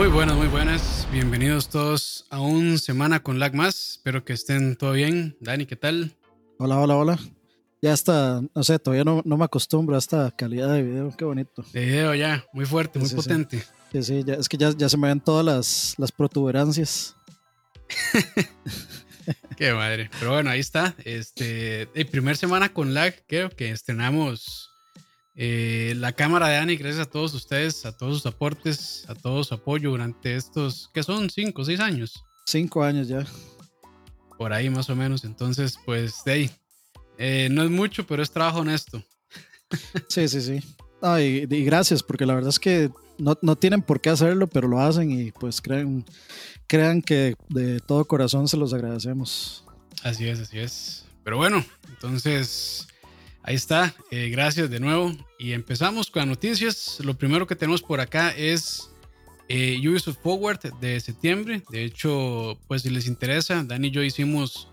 Muy buenas, muy buenas. Bienvenidos todos a un semana con lag más. Espero que estén todo bien. Dani, ¿qué tal? Hola, hola, hola. Ya está, no sé, todavía no, no me acostumbro a esta calidad de video. Qué bonito. De video ya, muy fuerte, muy potente. Sí, sí, ya, es que ya, ya, se me ven todas las, las protuberancias. Qué madre. Pero bueno, ahí está. Este, el primer semana con lag, creo que estrenamos eh, la cámara de Dani. Gracias a todos ustedes, a todos sus aportes, a todo su apoyo durante estos, que son cinco o seis años. Cinco años ya. Por ahí más o menos. Entonces, pues, de ahí. Eh, no es mucho, pero es trabajo honesto. Sí, sí, sí. y, y, gracias, porque la verdad es que no, no, tienen por qué hacerlo, pero lo hacen y pues crean, crean que de todo corazón se los agradecemos. Así es, así es. Pero bueno, entonces ahí está. Eh, gracias de nuevo. Y empezamos con las noticias. Lo primero que tenemos por acá es eh, Ubisoft Forward de septiembre. De hecho, pues si les interesa, Dani y yo hicimos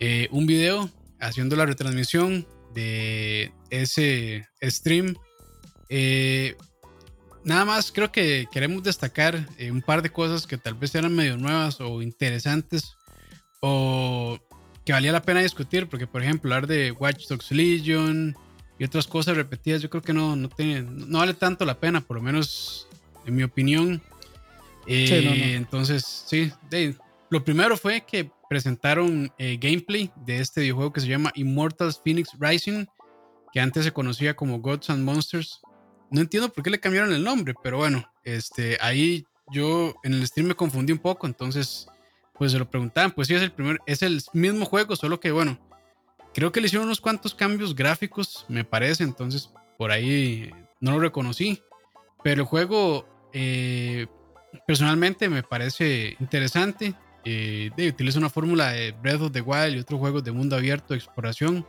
eh, un video haciendo la retransmisión de ese stream. Eh, nada más creo que queremos destacar un par de cosas que tal vez eran medio nuevas o interesantes o que valía la pena discutir, porque por ejemplo hablar de Watch Dogs Legion y otras cosas repetidas, yo creo que no, no, tiene, no vale tanto la pena, por lo menos en mi opinión. Eh, entonces, sí, lo primero fue que presentaron eh, gameplay de este videojuego que se llama Immortals Phoenix Rising, que antes se conocía como Gods and Monsters. No entiendo por qué le cambiaron el nombre, pero bueno, este, ahí yo en el stream me confundí un poco, entonces pues se lo preguntaban, pues sí es el primer, es el mismo juego, solo que bueno, creo que le hicieron unos cuantos cambios gráficos, me parece, entonces por ahí no lo reconocí, pero el juego eh, personalmente me parece interesante, eh, utiliza una fórmula de Breath of the Wild y otros juegos de mundo abierto, exploración,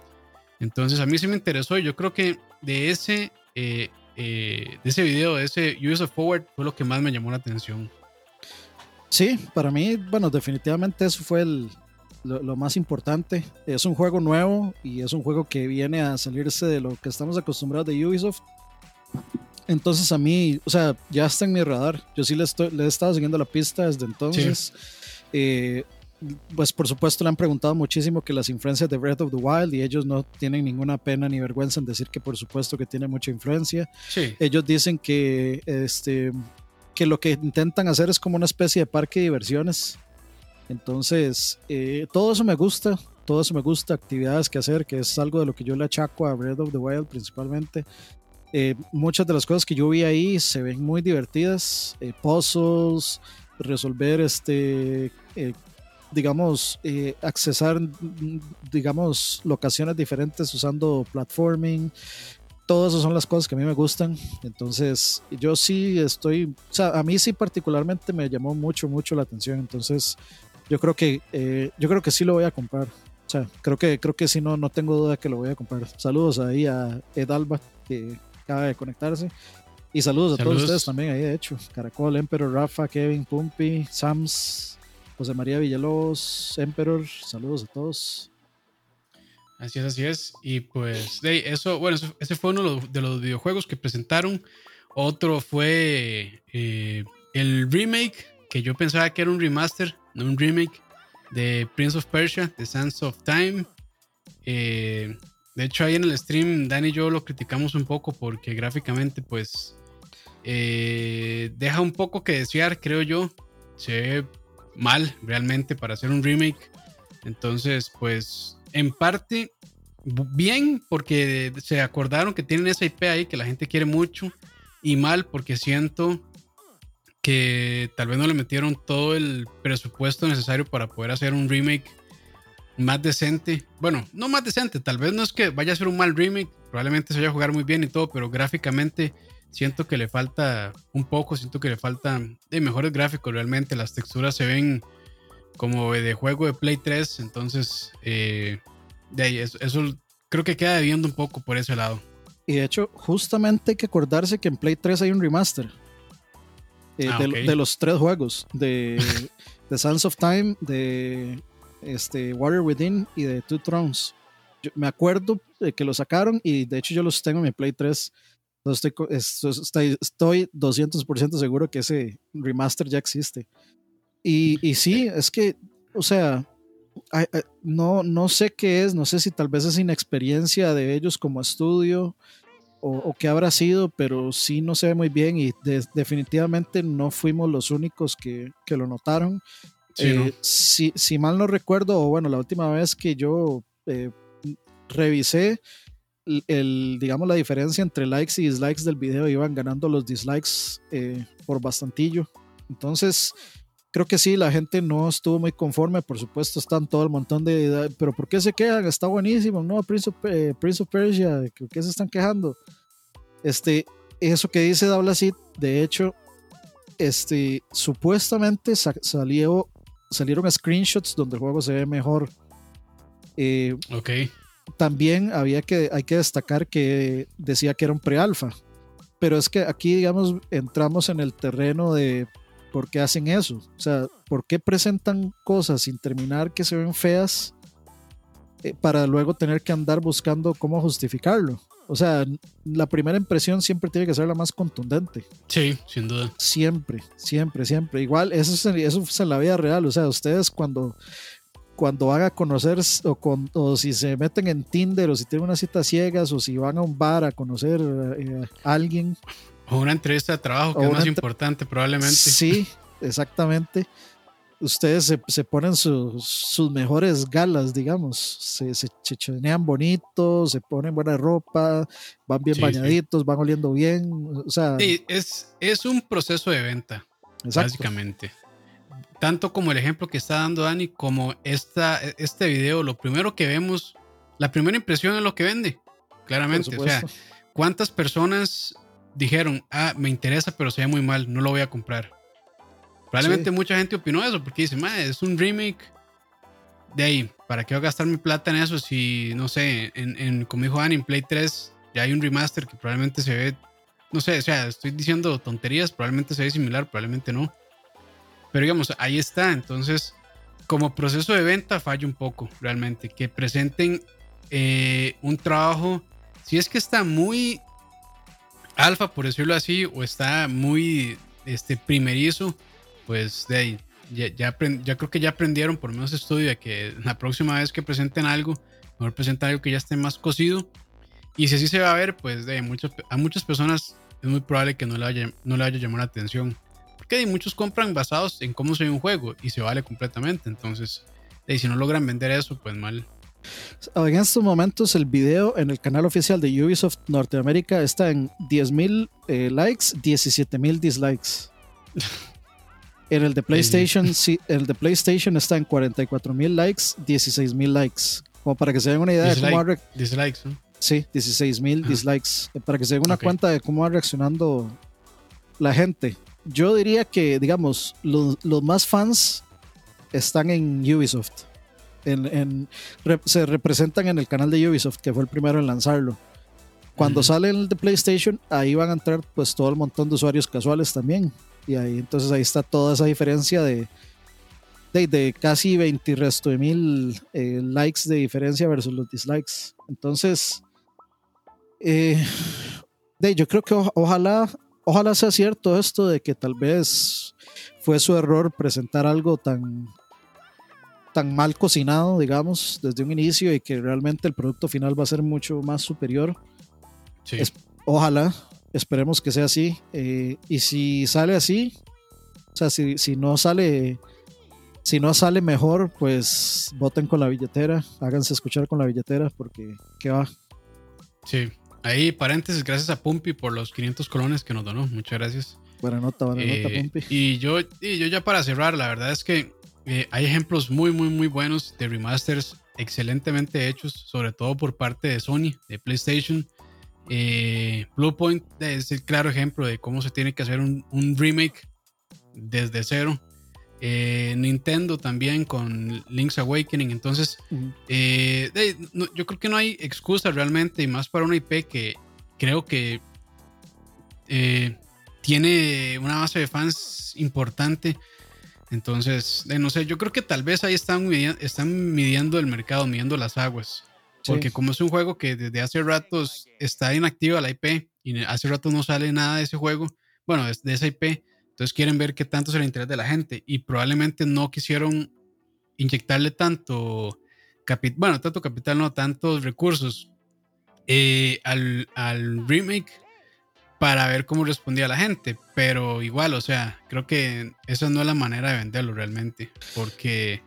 entonces a mí sí me interesó, yo creo que de ese... Eh, eh, de ese video, de ese Forward, fue lo que más me llamó la atención. Sí, para mí, bueno, definitivamente eso fue el, lo, lo, más importante. Es un juego nuevo y es un juego que viene a salirse de lo que estamos acostumbrados de Ubisoft. Entonces a mí, o sea, ya está en mi radar. Yo sí le, estoy, le he estado siguiendo la pista desde entonces. Sí. Eh, pues por supuesto le han preguntado muchísimo que las influencias de Breath of the Wild y ellos no tienen ninguna pena ni vergüenza en decir que por supuesto que tiene mucha influencia. Sí. Ellos dicen que, este, que lo que intentan hacer es como una especie de parque de diversiones. Entonces, eh, todo eso me gusta, todo eso me gusta, actividades que hacer, que es algo de lo que yo le achaco a Breath of the Wild principalmente. Eh, muchas de las cosas que yo vi ahí se ven muy divertidas, eh, puzzles, resolver este digamos, eh, accesar, digamos, locaciones diferentes usando platforming. Todas esas son las cosas que a mí me gustan. Entonces, yo sí estoy, o sea, a mí sí particularmente me llamó mucho, mucho la atención. Entonces, yo creo que, eh, yo creo que sí lo voy a comprar. O sea, creo que, creo que sí, no, no tengo duda que lo voy a comprar. Saludos ahí a Ed Alba, que acaba de conectarse. Y saludos, saludos. a todos ustedes también ahí, de hecho. Caracol, Emperor, Rafa, Kevin, Pumpi, Sams, José María Villalobos, Emperor, saludos a todos. Así es, así es. Y pues, eso, bueno, ese fue uno de los videojuegos que presentaron. Otro fue eh, el remake, que yo pensaba que era un remaster, no un remake, de Prince of Persia, The Sands of Time. Eh, de hecho, ahí en el stream, Dani y yo lo criticamos un poco porque gráficamente, pues, eh, deja un poco que desear, creo yo. Se ve mal realmente para hacer un remake. Entonces, pues en parte bien porque se acordaron que tienen esa IP ahí que la gente quiere mucho y mal porque siento que tal vez no le metieron todo el presupuesto necesario para poder hacer un remake más decente. Bueno, no más decente, tal vez no es que vaya a ser un mal remake, probablemente se vaya a jugar muy bien y todo, pero gráficamente siento que le falta un poco, siento que le faltan de mejores gráficos realmente, las texturas se ven como de juego de Play 3, entonces eh, de ahí, eso, eso, creo que queda debiendo un poco por ese lado. Y de hecho, justamente hay que acordarse que en Play 3 hay un remaster eh, Ah, de, los tres juegos, de, de Sands of Time, de este, Warrior Within y de Two Thrones. Yo me acuerdo de que lo sacaron y de hecho yo los tengo en mi Play 3 Estoy, estoy, estoy 200% seguro que ese remaster ya existe. Y, y sí, es que, o sea, no, no sé qué es, no sé si tal vez es inexperiencia de ellos como estudio o, qué habrá sido, pero sí no se ve muy bien y definitivamente no fuimos los únicos que, que lo notaron. Eh, si, si, mal no recuerdo, o bueno, la última vez que yo eh, revisé, el, digamos, la diferencia entre likes y dislikes del video iban ganando los dislikes eh, por bastantillo. Entonces, creo que sí, la gente no estuvo muy conforme. Por supuesto, están todo el montón de. Pero ¿por qué se quedan? Está buenísimo, ¿no? Prince of, eh, Prince of Persia, ¿por qué se están quejando? Este, eso que dice Dablasit, de hecho, este, supuestamente salió, salieron screenshots donde el juego se ve mejor. Eh, ok también había que, hay que destacar que decía que era un pre-alfa. Pero es que aquí, digamos, entramos en el terreno de por qué hacen eso. O sea, por qué presentan cosas sin terminar que se ven feas eh, para luego tener que andar buscando cómo justificarlo. O sea, la primera impresión siempre tiene que ser la más contundente. Sí, sin duda. Siempre, siempre, siempre. Igual, eso es, eso es en la vida real. O sea, ustedes cuando cuando van a conocer o, con, o si se meten en Tinder o si tienen unas citas ciegas o si van a un bar a conocer eh, a alguien. O una entrevista de trabajo, que es más importante probablemente. Sí, exactamente. Ustedes se, se ponen sus mejores galas, digamos. Se, se chichonean bonitos, se ponen buena ropa, van bien bañaditos, van oliendo bien. O sea, sí, es, es un proceso de venta, básicamente tanto como el ejemplo que está dando Dani, como esta, este video, lo primero que vemos, la primera impresión es lo que vende, claramente. O sea, ¿cuántas personas dijeron, ah, me interesa, pero se ve muy mal, no lo voy a comprar? Probablemente mucha gente opinó eso, porque dice, es un remake. De ahí, ¿para qué voy a gastar mi plata en eso si, no sé, en, en como dijo Dani, en Play 3 ya hay un remaster que probablemente se ve, no sé, o sea, estoy diciendo tonterías, probablemente se ve similar, probablemente no. Pero digamos, ahí está. Entonces, como proceso de venta falla un poco, realmente. Que presenten eh, un trabajo, si es que está muy alfa, por decirlo así, o está muy este, primerizo, pues de ahí, ya, ya, creo que ya aprendieron por menos estudio de que la próxima vez que presenten algo, mejor presenten algo que ya esté más cocido. Y si así se va a ver, pues de muchas, a muchas personas es muy probable que no le vaya, no le vaya a llamar la atención que muchos compran basados en cómo se ve un juego y se vale completamente. Entonces, y si no logran vender eso, pues mal. En estos momentos el video en el canal oficial de Ubisoft Norteamérica está en 10.000 eh, likes, 17.000 dislikes. En el de PlayStation, sí, el de PlayStation está en 44.000 likes, 16.000 likes. Como para que se den una idea de cómo Dislikes, Sí, 16.000 dislikes. Para que se den una cuenta de cómo va reaccionando la gente yo diría que, digamos, los, más fans están en Ubisoft. En, se representan en el canal de Ubisoft, que fue el primero en lanzarlo. Cuando sale el de PlayStation, ahí van a entrar pues todo el montón de usuarios casuales también. Y ahí entonces ahí está toda esa diferencia de, de, casi 20 resto de mil eh, likes de diferencia versus los dislikes. Entonces, eh, yo creo que ojalá ojalá sea cierto esto de que tal vez fue su error presentar algo tan, tan mal cocinado, digamos, desde un inicio y que realmente el producto final va a ser mucho más superior. ojalá, esperemos que sea así. Eh, y si sale así, o sea, si, si, no sale... Si no sale mejor, pues voten con la billetera, háganse escuchar con la billetera porque qué va. Sí, Ahí, paréntesis, gracias a Pumpi por los 500 colones que nos donó. Muchas gracias. Buena nota, buena nota, eh, Pumpi. Y yo, y yo ya para cerrar, la verdad es que eh, hay ejemplos muy, muy, muy buenos de remasters excelentemente hechos, sobre todo por parte de Sony, de PlayStation. Eh, Bluepoint es el claro ejemplo de cómo se tiene que hacer un, un remake desde cero. Eh, Nintendo también con Link's Awakening. Entonces, eh, yo creo que no hay excusa realmente, y más para una IP que creo que tiene una base de fans importante. Entonces, no sé, yo creo que tal vez ahí están midiendo, están midiendo el mercado, midiendo las aguas. Porque como es un juego que desde hace ratos está inactiva la IP y hace rato no sale nada de ese juego, bueno, de, esa IP, entonces quieren ver qué tanto es el interés de la gente y probablemente no quisieron inyectarle tanto capital, bueno, tanto capital, no, tantos recursos eh, al, al remake para ver cómo respondía la gente. Pero igual, o sea, creo que esa no es la manera de venderlo realmente. Porque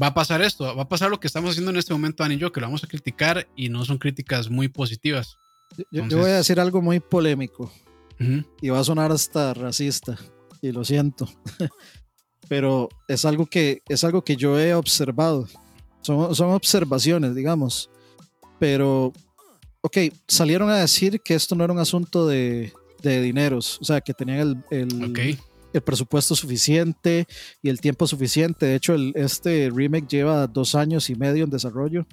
va a pasar esto, va a pasar lo que estamos haciendo en este momento, Dani y yo, que lo vamos a criticar y no son críticas muy positivas. Yo, voy a decir algo muy polémico y va a sonar hasta racista y lo siento. Pero es algo que, es algo que yo he observado. Son, son observaciones, digamos. Pero ok, salieron a decir que esto no era un asunto de, de dineros, o sea, que tenían el, el, presupuesto suficiente y el tiempo suficiente. De hecho, el, este remake lleva dos años y medio en desarrollo.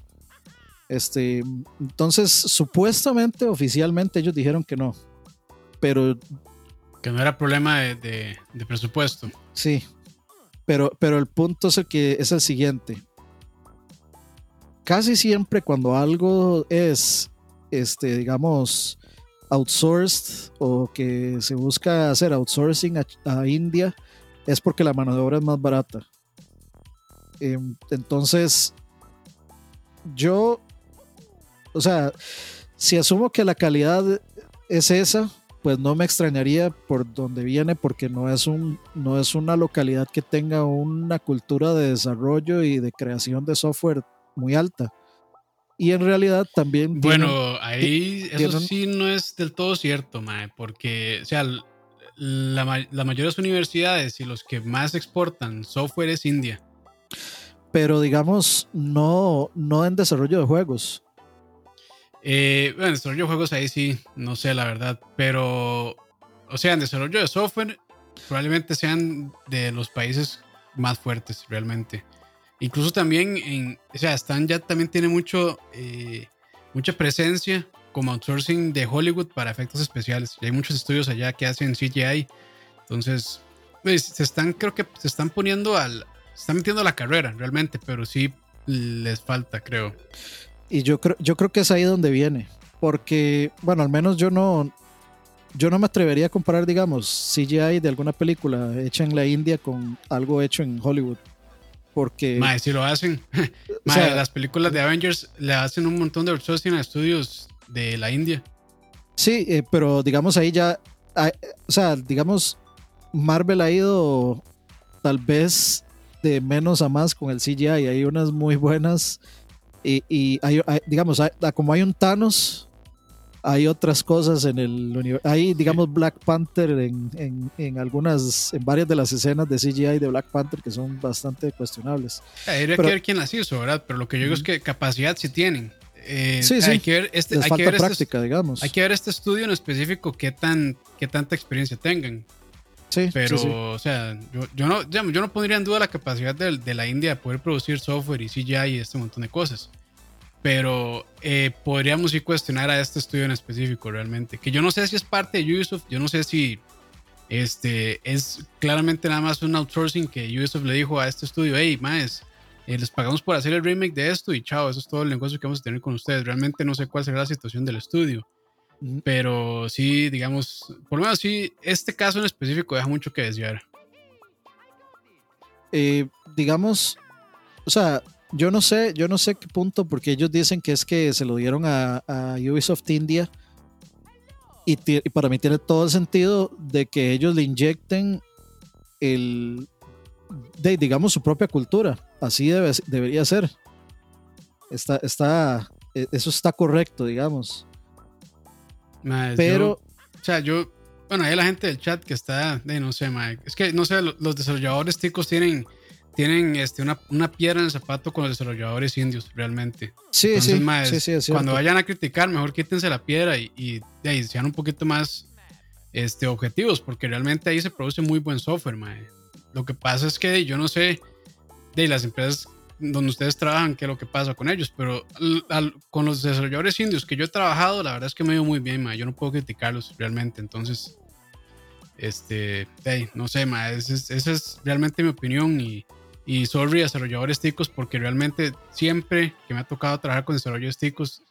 Este, entonces, supuestamente, oficialmente, ellos dijeron que no. Pero. Que no era problema de, de, presupuesto. Sí. Pero, pero el punto es el que es el siguiente. Casi siempre cuando algo es este, digamos, outsourced o que se busca hacer outsourcing a, India es porque la mano de obra es más barata. Em, entonces, yo, o sea, si asumo que la calidad es esa, pues no me extrañaría por dónde viene porque no es un no es una localidad que tenga una cultura de desarrollo y de creación de software muy alta. Y en realidad también. Bueno, ahí eso sí no es del todo cierto, Mae, porque, o sea, la, las mayores universidades y los que más exportan software es India. Pero digamos, no, no en desarrollo de juegos. Eh, bueno, en desarrollo de juegos ahí sí, no sé la verdad, pero, o sea, en desarrollo de software probablemente sean de los países más fuertes realmente. Incluso también en, o sea, Stan ya también tiene mucho, eh, mucha presencia como outsourcing de Hollywood para efectos especiales. Y hay muchos estudios allá que hacen CGI. Entonces, pues, se están, creo que se están poniendo al, se están metiendo a la carrera realmente, pero sí les falta, creo. Y yo creo, yo creo que es ahí donde viene. Porque, bueno, al menos yo no, yo no me atrevería a comparar, digamos, CGI de alguna película hecha en la India con algo hecho en Hollywood. Porque. Mae, si lo hacen. Mae, las películas de Avengers le hacen un montón de outsourcing a estudios de la India. Sí, eh, pero digamos ahí ya. o sea, digamos, Marvel ha ido tal vez de menos a más con el CGI. Hay unas muy buenas. Y, y hay, digamos, como hay un Thanos, hay otras cosas en el universo. Hay, digamos, Black Panther en, en, en, algunas, en varias de las escenas de CGI de Black Panther que son bastante cuestionables. Habría que ver quién las hizo, ¿verdad? Pero lo que yo digo es que capacidad sí tienen. Eh, sí, sí. Hay que ver este, hay que ver este práctica, digamos. Hay que ver este estudio en específico qué, tan, qué tanta experiencia tengan. Sí, pero, o sea, yo, yo, no, yo no pondría en duda la capacidad de, de la India de poder producir software y CGI y este montón de cosas pero eh, podríamos ir cuestionar a este estudio en específico realmente. Que yo no sé si es parte de Ubisoft, yo no sé si este, es claramente nada más un outsourcing que Ubisoft le dijo a este estudio, hey, más, eh, les pagamos por hacer el remake de esto y chao, eso es todo el negocio que vamos a tener con ustedes. Realmente no sé cuál será la situación del estudio. Pero sí, digamos, por lo menos sí, este caso en específico deja mucho que desear. Eh, digamos, o sea, yo no sé, yo no sé qué punto, porque ellos dicen que es que se lo dieron a, Ubisoft India. Y, para mí tiene todo el sentido de que ellos le inyecten el, de, digamos, su propia cultura. Así debe, debería ser. Está, está, e, eso está correcto, digamos. Pero. o sea, yo. Bueno, hay la gente del chat que está. De, no sé, Es que, no sé, los desarrolladores ticos tienen tienen este, una, una, piedra en el zapato con los desarrolladores indios, realmente. Sí, sí, sí, Cuando vayan a criticar, mejor quítense la piedra y, y, sean un poquito más este, objetivos, porque realmente ahí se produce muy buen software, mae. Lo que pasa es que yo no sé de las empresas donde ustedes trabajan, qué es lo que pasa con ellos, pero con los desarrolladores indios que yo he trabajado, la verdad es que me dio muy bien, mae. Yo no puedo criticarlos realmente, entonces, este, no sé, mae, esa es realmente mi opinión y y sorry, desarrolladores ticos, porque realmente siempre que me ha tocado trabajar con desarrolladores ticos,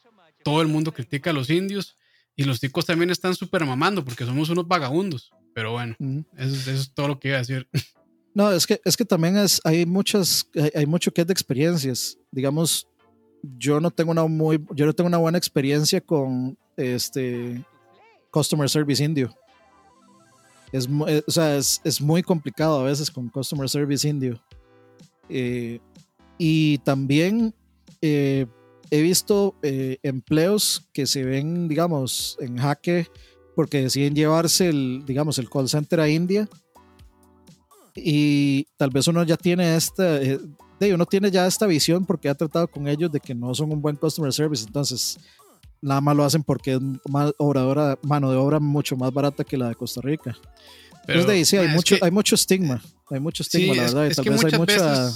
todo el mundo critica a los indios, Y los ticos también están súper mamando porque somos unos vagabundos. Pero bueno, eso, es todo lo que iba a decir. No, es que, es que también es, hay muchas, hay, mucho que es de experiencias. Digamos, yo no tengo una muy, yo no tengo una buena experiencia con este Customer Service Indio. Es, eh, o sea, es, es, muy complicado a veces con Customer Service Indio. Eh, y también eh, he visto eh, empleos que se ven, digamos, en jaque porque deciden llevarse el, digamos, el call center a India y tal vez uno ya tiene esta, eh, uno tiene ya esta visión porque ha tratado con ellos de que no son un buen customer service, entonces nada más lo hacen porque es más obradora, mano de obra mucho más barata que la de Costa Rica. Pero, entonces, de ahí, sí, hay, mucho, hay mucho estigma, hay mucho estigma, la verdad, y tal vez hay mucha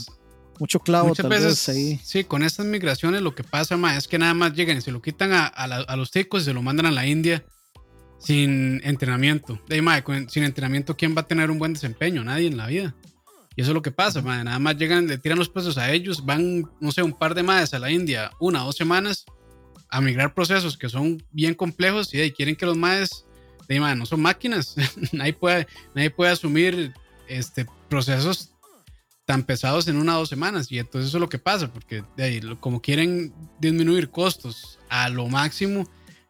mucho clavo tal vez ahí. Sí, con estas migraciones lo que pasa ma, es que nada más llegan y se lo quitan a, a, los ticos y se lo mandan a la India sin entrenamiento. De, ma, sin entrenamiento, ¿quién va a tener un buen desempeño? Nadie en la vida. Y eso es lo que pasa, ma, nada más llegan, le tiran los pesos a ellos, van, no sé, un par de madres a la India, una o dos semanas, a migrar procesos que son bien complejos y quieren que los madres, de, no son máquinas, nadie, puede, nadie puede asumir este, procesos tan pesados en una o dos semanas. Y entonces eso es lo que pasa, porque de ahí, como quieren disminuir costos a lo máximo,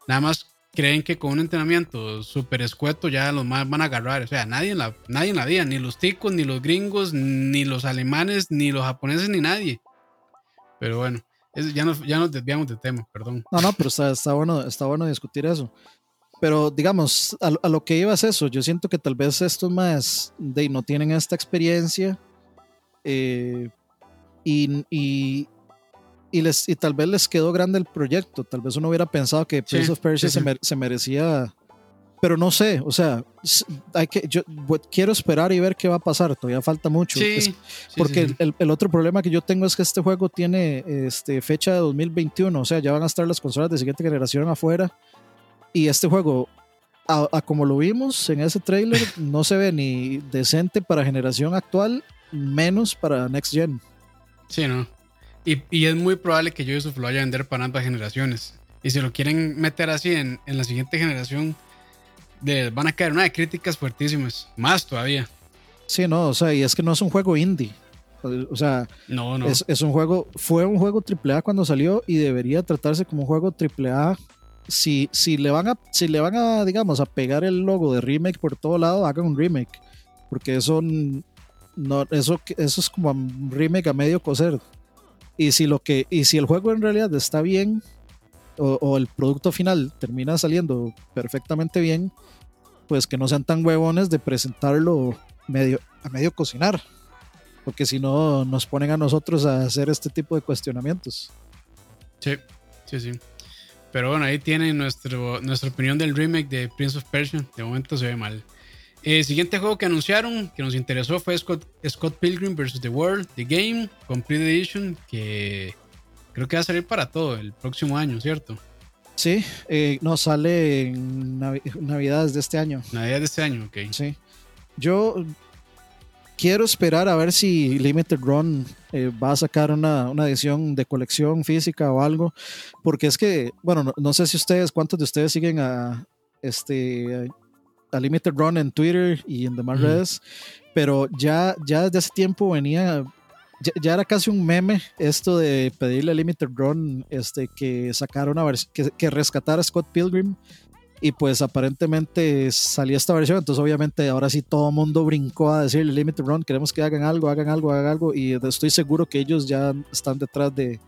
nada más creen que con un entrenamiento súper escueto ya los más van a agarrar. O sea, nadie en, la, nadie en la vida, ni los ticos, ni los gringos, ni los alemanes, ni los japoneses, ni nadie. Pero bueno, ya, nos, ya nos desviamos del tema, perdón. No, no, pero está, está, bueno, está bueno discutir eso. Pero digamos, a, lo que iba es eso. Yo siento que tal vez estos más de, no tienen esta experiencia eh, y, y, y, les, y tal vez les quedó grande el proyecto. Tal vez uno hubiera pensado que Prince of Persia Se, merecía. Pero no sé, o sea, hay que, yo quiero esperar y ver qué va a pasar. Todavía falta mucho. porque el, el, otro problema que yo tengo es que este juego tiene este, fecha de 2021. O sea, ya van a estar las consolas de siguiente generación afuera. Y este juego a, como lo vimos en ese trailer, no se ve ni decente para generación actual menos para Next Gen. Sí, ¿no? Y, y es muy probable que Ubisoft lo vaya a vender para ambas generaciones. Y si lo quieren meter así en, en la siguiente generación, de, van a caer una de críticas fuertísimas. Más todavía. Sí, no, o sea, y es que no es un juego indie. O sea, no, no. Es, es, un juego, fue un juego AAA cuando salió y debería tratarse como un juego AAA. Si, si, le van a, si le van a, digamos, a pegar el logo de remake por todo lado, hagan un remake. Porque eso no, eso, eso es como un remake a medio coser. Y si, lo que, y si el juego en realidad está bien, o, el producto final termina saliendo perfectamente bien, pues que no sean tan huevones de presentarlo medio, a medio cocinar. Porque si no, nos ponen a nosotros a hacer este tipo de cuestionamientos. Sí, sí, sí. Pero bueno, ahí tienen nuestro, nuestra opinión del remake de Prince of Persia. De momento se ve mal. El siguiente juego que anunciaron, que nos interesó, fue Scott, Pilgrim vs. The World, The Game, Complete Edition, que creo que va a salir para todo el próximo año, ¿cierto? Sí, eh, no, sale en Navidades de este año. Navidades de este año, ok. Sí. Yo quiero esperar a ver si Limited Run eh, va a sacar una, una, edición de colección física o algo, porque es que, bueno, no, no sé si ustedes, cuántos de ustedes siguen a este a Limited Run en Twitter y en demás redes, pero ya, ya desde hace tiempo venía, ya, era casi un meme esto de pedirle a Limited Run este, que sacara una versión, que, que rescatara a Scott Pilgrim y pues aparentemente salía esta versión, entonces obviamente ahora sí todo el mundo brincó a decirle Limited Run, queremos que hagan algo, hagan algo, hagan algo y estoy seguro que ellos ya están detrás de,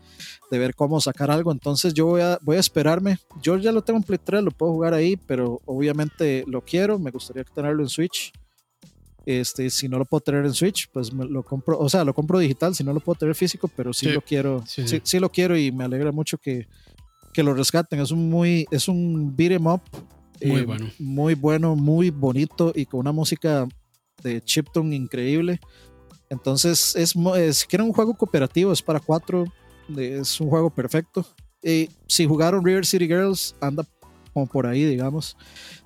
de ver cómo sacar algo, entonces yo voy a, voy a esperarme, yo ya lo tengo en Play 3, lo puedo jugar ahí, pero obviamente lo quiero, me gustaría tenerlo en Switch. Este, si no lo puedo tener en Switch, pues me lo compro, o sea, lo compro digital, si no lo puedo tener físico, pero sí, lo quiero, sí, sí, lo quiero y me alegra mucho que, que lo rescaten. Es un muy, es un beat em up. Muy eh, bueno. Muy bueno, muy bonito y con una música de chiptune increíble. Entonces, es, si quieren un juego cooperativo, es para cuatro, es un juego perfecto. Y si jugaron River City Girls, anda como por ahí, digamos.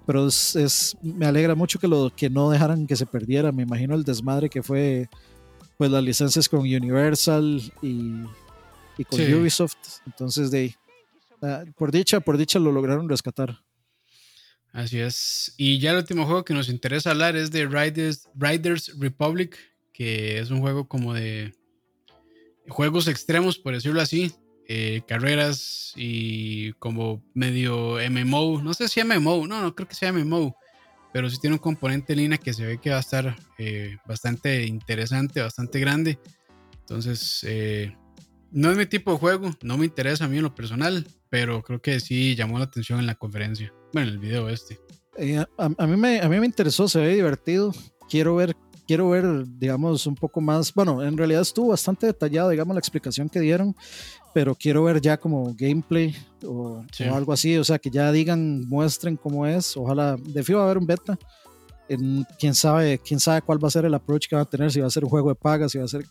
Pero es, me alegra mucho que, lo, que no dejaran que se perdiera. Me imagino el desmadre que fue pues las licencias con Universal y, y con Ubisoft. Entonces, de Ah, por dicha, por dicha lo lograron rescatar. Así es. Y ya el último juego que nos interesa hablar es de Riders, Riders Republic, que es un juego como de juegos extremos, por decirlo así. Eh, carreras y como medio MMO. No sé si MMO, no, no creo que sea MMO. Pero sí tiene un componente en línea que se ve que va a estar eh, bastante interesante, bastante grande. Entonces, eh, no es mi tipo de juego, no me interesa a mí en lo personal, pero creo que sí llamó la atención en la conferencia. Bueno, en el video este. a, mí me, a mí me interesó, se ve divertido. Quiero ver quiero ver, digamos, un poco más, bueno, en realidad estuvo bastante detallado, digamos, la explicación que dieron, pero quiero ver ya como gameplay o, algo así, o sea, que ya digan, muestren cómo es, ojalá, de fijo va a haber un beta, en, quién sabe, quién sabe cuál va a ser el approach que va a tener, si va a ser un juego de paga, si va a ser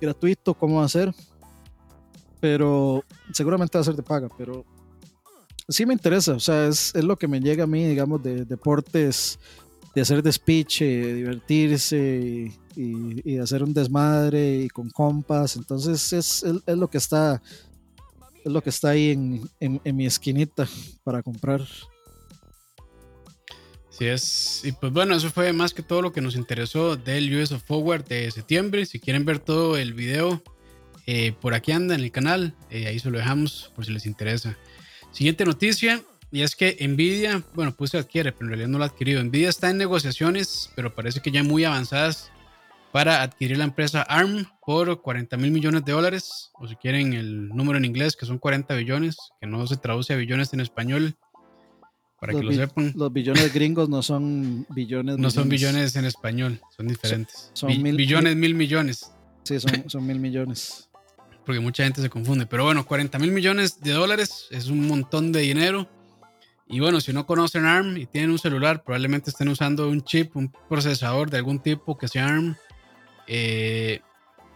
gratuito, cómo va a ser, pero seguramente va a ser de paga, pero sí me interesa, o sea, es, es lo que me llega a mí, digamos, de deportes de hacer despiche, divertirse y, hacer un desmadre y con compas. Entonces es, es, lo que está es lo que está ahí en, en, mi esquinita para comprar. Sí es. Y pues bueno, eso fue más que todo lo que nos interesó del US of Forward de septiembre. Si quieren ver todo el video, eh, por aquí anda en el canal. Eh, ahí se lo dejamos por si les interesa. Siguiente noticia. Y es que Nvidia, bueno, puse adquiere, pero en realidad no lo ha adquirido. Nvidia está en negociaciones, pero parece que ya muy avanzadas para adquirir la empresa ARM por 40 mil millones de dólares, o si quieren el número en inglés, que son 40 billones, que no se traduce a billones en español, para que lo sepan. Los billones gringos no son billones. no son billones en español, son diferentes. Son, mil, billones, mil millones. Sí, son, son mil millones. Porque mucha gente se confunde. Pero bueno, 40 mil millones de dólares es un montón de dinero y bueno, si no conocen ARM y tienen un celular, probablemente estén usando un chip, un procesador de algún tipo que sea ARM. Eh,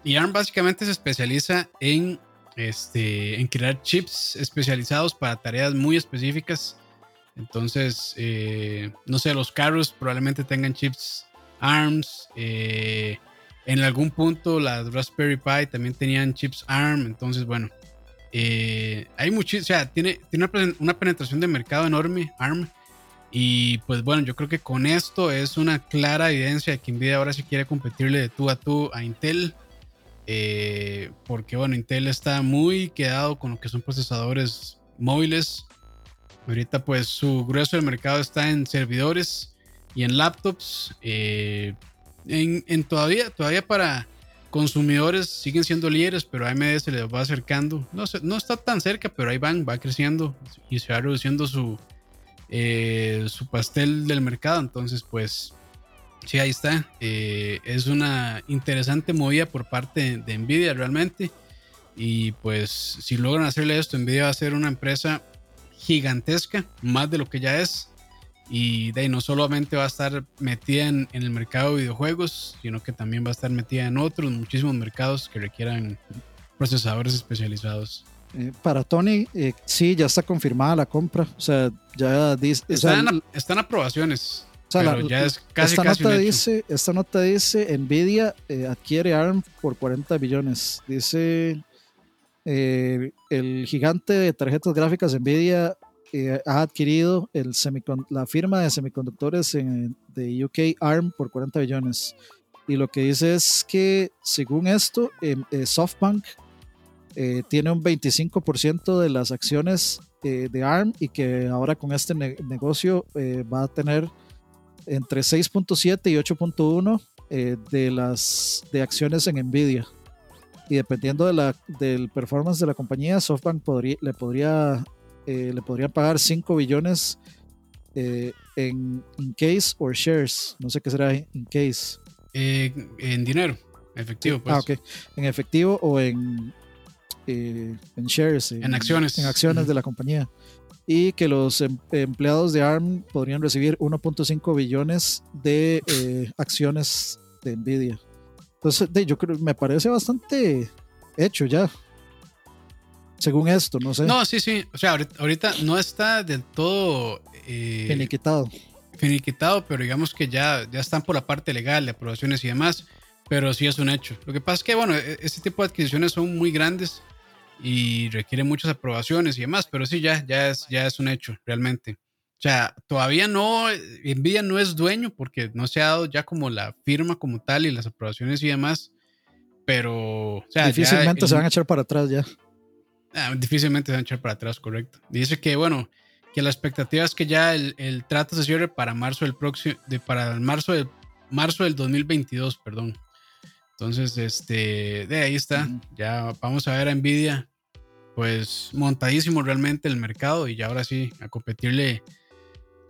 y ARM básicamente se especializa en, este, en crear chips especializados para tareas muy específicas. Entonces, eh, no sé, los carros probablemente tengan chips ARMS. Eh, en algún punto las Raspberry Pi también tenían chips ARM. Entonces, bueno, eh, hay muchísimo, o sea, tiene, tiene una, penetración de mercado enorme, ARM. Y pues bueno, yo creo que con esto es una clara evidencia de que Nvidia ahora sí quiere competirle de tú a tú a Intel. Eh, porque bueno, Intel está muy quedado con lo que son procesadores móviles. Ahorita pues su grueso del mercado está en servidores y en laptops. Eh, en, todavía, todavía para consumidores siguen siendo líderes, pero AMD se les va acercando. No, no está tan cerca, pero ahí van, va creciendo y se va reduciendo su, eh, su pastel del mercado. Entonces, pues, sí, ahí está. Eh, es una interesante movida por parte de Nvidia realmente. Y pues, si logran hacerle esto, Nvidia va a ser una empresa gigantesca, más de lo que ya es. Y de no solamente va a estar metida en, el mercado de videojuegos, sino que también va a estar metida en otros muchísimos mercados que requieran procesadores especializados. Eh, para Tony, eh, sí, ya está confirmada la compra. O sea, ya dice. Están, están aprobaciones. pero ya es casi, esta, nota dice, esta nota dice: Nvidia eh, adquiere ARM por 40 billones. Dice el gigante de tarjetas gráficas Nvidia ha adquirido el la firma de semiconductores de UK ARM por 40 billones. Y lo que dice es que, según esto, em, eh, SoftBank eh, tiene un 25% de las acciones eh, de ARM y que ahora con este negocio va a tener entre 6.7 y 8.1 de las de acciones en Nvidia. Y dependiendo de la, del performance de la compañía, SoftBank podría, le podría eh, le podrían pagar 5 billones eh, en in case or shares. No sé qué será in case. Eh, en dinero, efectivo. Pues. Ah, ok. En efectivo o en, en shares. En, acciones. En acciones de la compañía. Y que los em, empleados de ARM podrían recibir 1.5 billones de acciones de Nvidia. Entonces, yo creo, me parece bastante hecho ya según esto, no sé. No, sí, sí. O sea, ahorita, no está del todo. Eh, finiquitado. Finiquitado, pero digamos que ya, ya están por la parte legal de aprobaciones y demás. Pero sí es un hecho. Lo que pasa es que, bueno, e, este tipo de adquisiciones son muy grandes y requieren muchas aprobaciones y demás, pero sí, ya, ya, es, ya es un hecho, realmente. sea, todavía no, Nvidia no es dueño porque no se ha dado ya como la firma como tal y las aprobaciones y demás, pero... O sea, difícilmente se van a echar para atrás ya. Ah, difícilmente se van a echar para atrás, correcto. Dice que, bueno, que la expectativa es que ya el, el trato se cierre para marzo del próximo, de, para el marzo del, marzo del 2022, perdón. Entonces, este, de ahí está. Ya vamos a ver a Nvidia, pues montadísimo realmente el mercado y ya ahora sí a competirle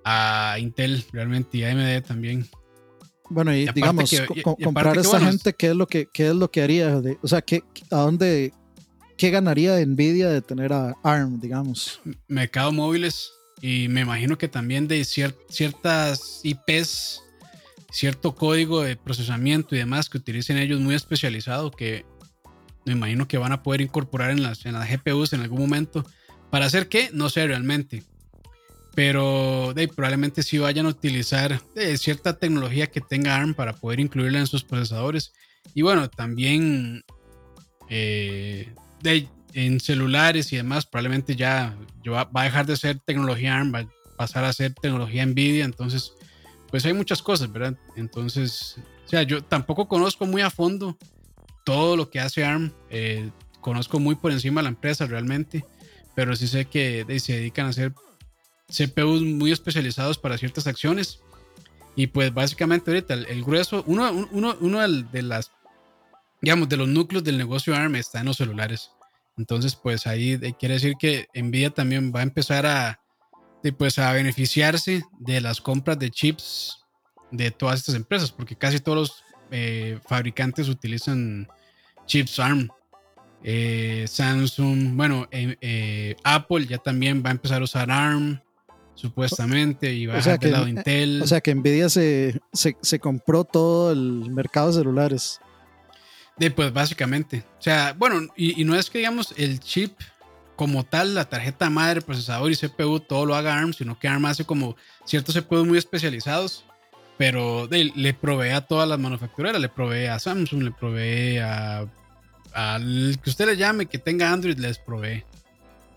a Intel realmente y a AMD también. Bueno, y, digamos, comprar a esta gente, ¿qué es lo que, qué es lo que haría? o sea, ¿qué, ¿a dónde, qué ganaría Nvidia de tener a ARM, digamos? Mercado móviles y me imagino que también de ciertas IPs, cierto código de procesamiento y demás que utilicen ellos muy especializado que me imagino que van a poder incorporar en las, en las GPUs en algún momento. ¿Para hacer qué? No sé realmente pero probablemente sí vayan a utilizar cierta tecnología que tenga ARM para poder incluirla en sus procesadores. Y bueno, también eh, en celulares y demás, probablemente ya va, a dejar de ser tecnología ARM, va a pasar a ser tecnología NVIDIA. Entonces, pues hay muchas cosas, ¿verdad? Entonces, o sea, yo tampoco conozco muy a fondo todo lo que hace ARM. Eh, conozco muy por encima la empresa realmente, pero sí sé que se dedican a hacer CPUs muy especializados para ciertas acciones. Y pues básicamente ahorita el, grueso, uno, uno, uno de las, digamos, de los núcleos del negocio ARM está en los celulares. Entonces, pues ahí quiere decir que Nvidia también va a empezar a, pues, a beneficiarse de las compras de chips de todas estas empresas, porque casi todos los eh, fabricantes utilizan chips ARM. Eh, Samsung, bueno, eh, Apple ya también va a empezar a usar ARM supuestamente, y va a del lado Intel. O sea que Nvidia se, se, compró todo el mercado de celulares. De, pues básicamente. O sea, bueno, y, no es que digamos el chip como tal, la tarjeta madre, procesador y CPU, todo lo haga ARM, sino que ARM hace como ciertos CPUs muy especializados, pero le provee a todas las manufactureras, le provee a Samsung, le provee a al que usted le llame, que tenga Android, les provee.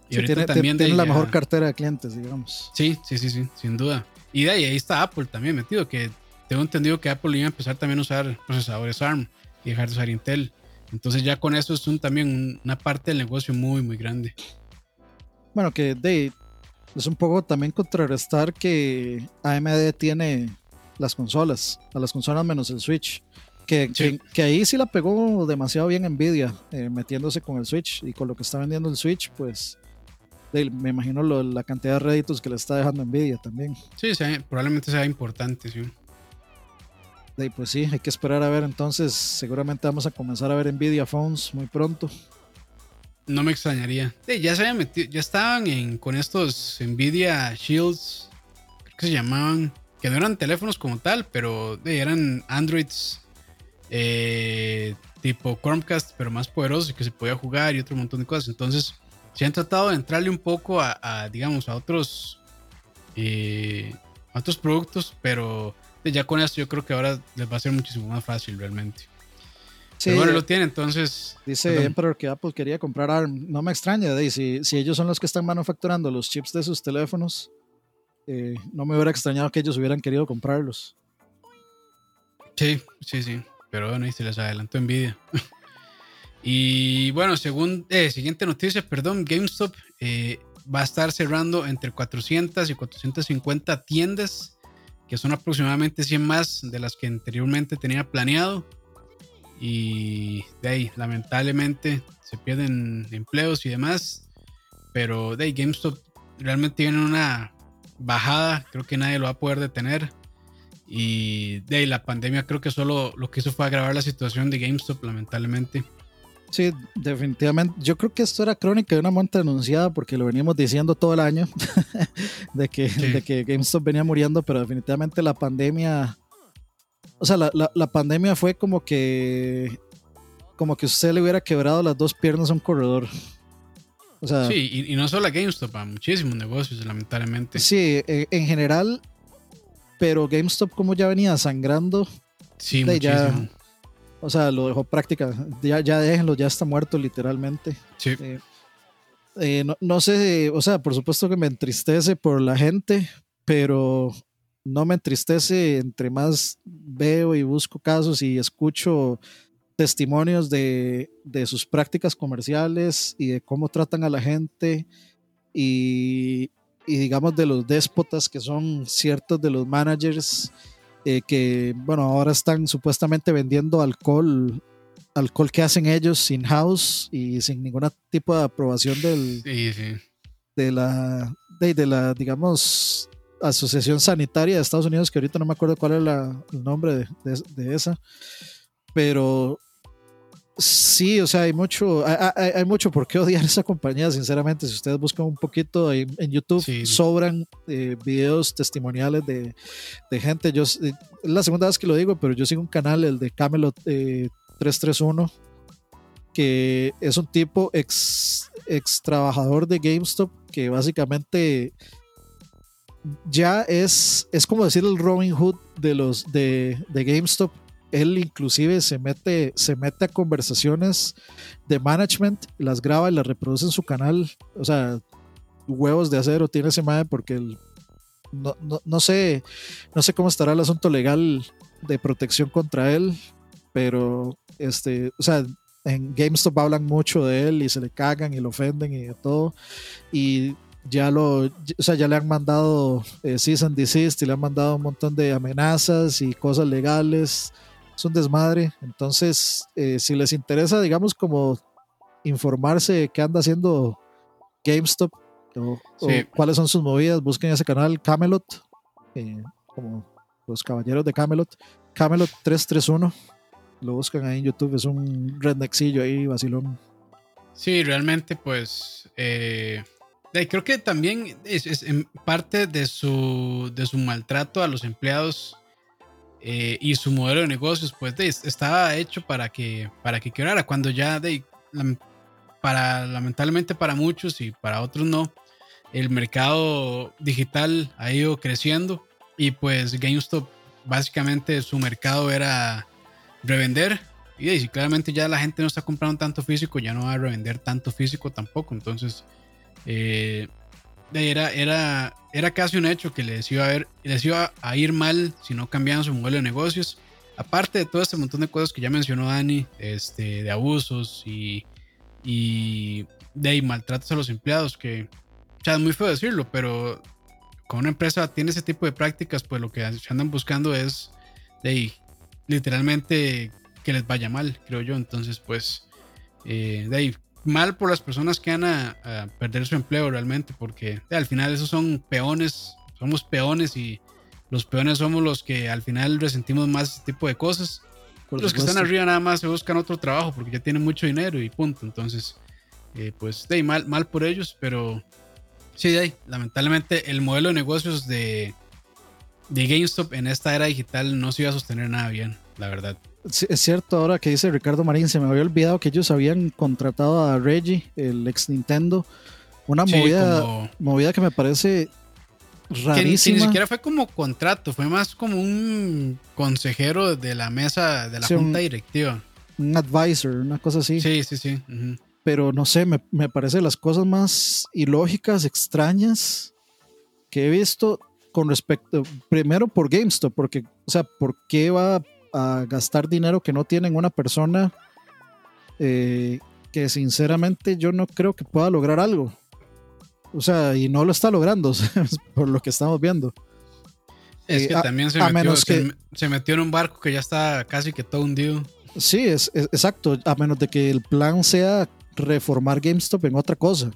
Y tiene, también tiene la mejor cartera de clientes, digamos. Sí, sí, sí, sí, sin duda. Y de ahí, ahí está Apple también metido, que tengo entendido que Apple iba a empezar también a usar procesadores ARM y dejar de usar Intel. Entonces ya con eso es un, también una parte del negocio muy, muy grande. Bueno, que de, es un poco también contrarrestar que AMD tiene las consolas, a las consolas menos el Switch. Que, que, ahí sí la pegó demasiado bien Nvidia, eh, metiéndose con el Switch y con lo que está vendiendo el Switch, pues me imagino la cantidad de réditos que le está dejando Nvidia también. Sí, probablemente sea importante, sí. Pues sí, hay que esperar a ver entonces. Seguramente vamos a comenzar a ver Nvidia Phones muy pronto. No me extrañaría. ya se habían metido, ya estaban en, con estos Nvidia Shields, creo que se llamaban, que no eran teléfonos como tal, pero eran Androids eh, tipo Chromecast, pero más poderosos y que se podía jugar y otro montón de cosas. Entonces, se han tratado de entrarle un poco a, digamos, a otros, eh, otros productos, pero ya con esto yo creo que ahora les va a ser muchísimo más fácil realmente. Sí, bueno, lo tiene, entonces. Dice Emperor que Apple quería comprar ARM. No me extraña, de si, si ellos son los que están manufacturando los chips de sus teléfonos, eh, no me hubiera extrañado que ellos hubieran querido comprarlos. Sí, sí, sí. Pero bueno, y se les adelantó Nvidia. Y bueno, según eh, siguiente noticia, perdón, GameStop eh, va a estar cerrando entre 400 y 450 tiendas, que son aproximadamente 100 más de las que anteriormente tenía planeado. Y de ahí, lamentablemente, se pierden empleos y demás. Pero de ahí, GameStop realmente tiene una bajada, creo que nadie lo va a poder detener. Y de ahí, la pandemia creo que solo lo que hizo fue agravar la situación de GameStop, lamentablemente. Sí, definitivamente. Yo creo que esto era crónica de una muerte anunciada porque lo veníamos diciendo todo el año de, que, de que GameStop venía muriendo, pero definitivamente la pandemia, o sea, la, la, pandemia fue como que, como que usted le hubiera quebrado las dos piernas a un corredor. O sea, sí, y, no solo a GameStop, a muchísimos negocios, lamentablemente. Sí, en, en general, pero GameStop como ya venía sangrando, sí, muchísimo. O sea, lo dejó práctica. Ya, ya déjenlo, ya está muerto literalmente. Sí. Eh, eh, no, sé, o sea, por supuesto que me entristece por la gente, pero no me entristece entre más veo y busco casos y escucho testimonios de, de, sus prácticas comerciales y de cómo tratan a la gente y, y digamos de los déspotas que son ciertos de los managers eh, que bueno ahora están supuestamente vendiendo alcohol alcohol que hacen ellos in-house y sin ningún tipo de aprobación del, de la de, de, la digamos asociación sanitaria de Estados Unidos que ahorita no me acuerdo cuál es la, el nombre de, de, de esa pero Sí, o sea, hay mucho, hay, hay, mucho por qué odiar esa compañía, sinceramente. Si ustedes buscan un poquito en, en YouTube, sobran eh, videos testimoniales de, de, gente. Yo, eh, es la segunda vez que lo digo, pero yo sigo un canal, el de Camelot eh, 331, que es un tipo ex, ex trabajador de GameStop que básicamente ya es, es como decir el Robin Hood de los de, de GameStop él inclusive se mete, se mete a conversaciones de management, las graba y las reproduce en su canal. O sea, huevos de acero tiene ese madre porque no, no, no, sé, no sé cómo estará el asunto legal de protección contra él, pero este, o sea, en GameStop hablan mucho de él y se le cagan y lo ofenden y de todo. Y ya lo, o sea, ya le han mandado eh, cease and desist y le han mandado un montón de amenazas y cosas legales es un desmadre. Entonces, eh, si les interesa, digamos, como informarse de qué anda haciendo GameStop o, cuáles son sus movidas, busquen ese canal Camelot, eh, como los caballeros de Camelot, Camelot 331. Lo buscan ahí en YouTube, es un rednexillo ahí, vacilón. Sí, realmente, pues. Eh, creo que también es, es, en parte de su, de su maltrato a los empleados eh, y su modelo de negocios pues estaba hecho para que para que quebrara cuando ya de, para lamentablemente para muchos y para otros no el mercado digital ha ido creciendo y pues GameStop básicamente su mercado era revender y, si claramente ya la gente no está comprando tanto físico ya no va a revender tanto físico tampoco entonces eh, era, era, era casi un hecho que les iba, a ir mal si no cambiaban su modelo de negocios. Aparte de todo este montón de cosas que ya mencionó Dani, este, de abusos y, de maltratos a los empleados, que es muy feo decirlo, pero con una empresa tiene ese tipo de prácticas, pues lo que andan buscando es de literalmente que les vaya mal, creo yo. Entonces, pues, eh, ahí, mal por las personas que van a, perder su empleo realmente, porque al final esos son peones, somos peones y los peones somos los que al final resentimos más este tipo de cosas. los que están arriba nada más se buscan otro trabajo porque ya tienen mucho dinero y punto. Entonces, eh, pues de mal, mal por ellos, pero sí, de ahí, lamentablemente el modelo de negocios de, de GameStop en esta era digital no se iba a sostener nada bien, la verdad es cierto, ahora que dice Ricardo Marín, se me había olvidado que ellos habían contratado a Reggie, el ex Nintendo. Una movida, movida que me parece rarísima. Que, ni siquiera fue como contrato, fue más como un consejero de la mesa, de la junta directiva. Un advisor, una cosa así. Sí, sí, sí. Pero no sé, me, me parece las cosas más ilógicas, extrañas que he visto con respecto, primero por GameStop, porque, o sea, ¿por qué va a gastar dinero que no tienen una persona eh, que sinceramente yo no creo que pueda lograr algo. O sea, y no lo está logrando, por lo que estamos viendo. Es eh, que también se metió, se, metió, en un barco que ya está casi que todo hundido. Sí, es, exacto. A menos de que el plan sea reformar GameStop en otra cosa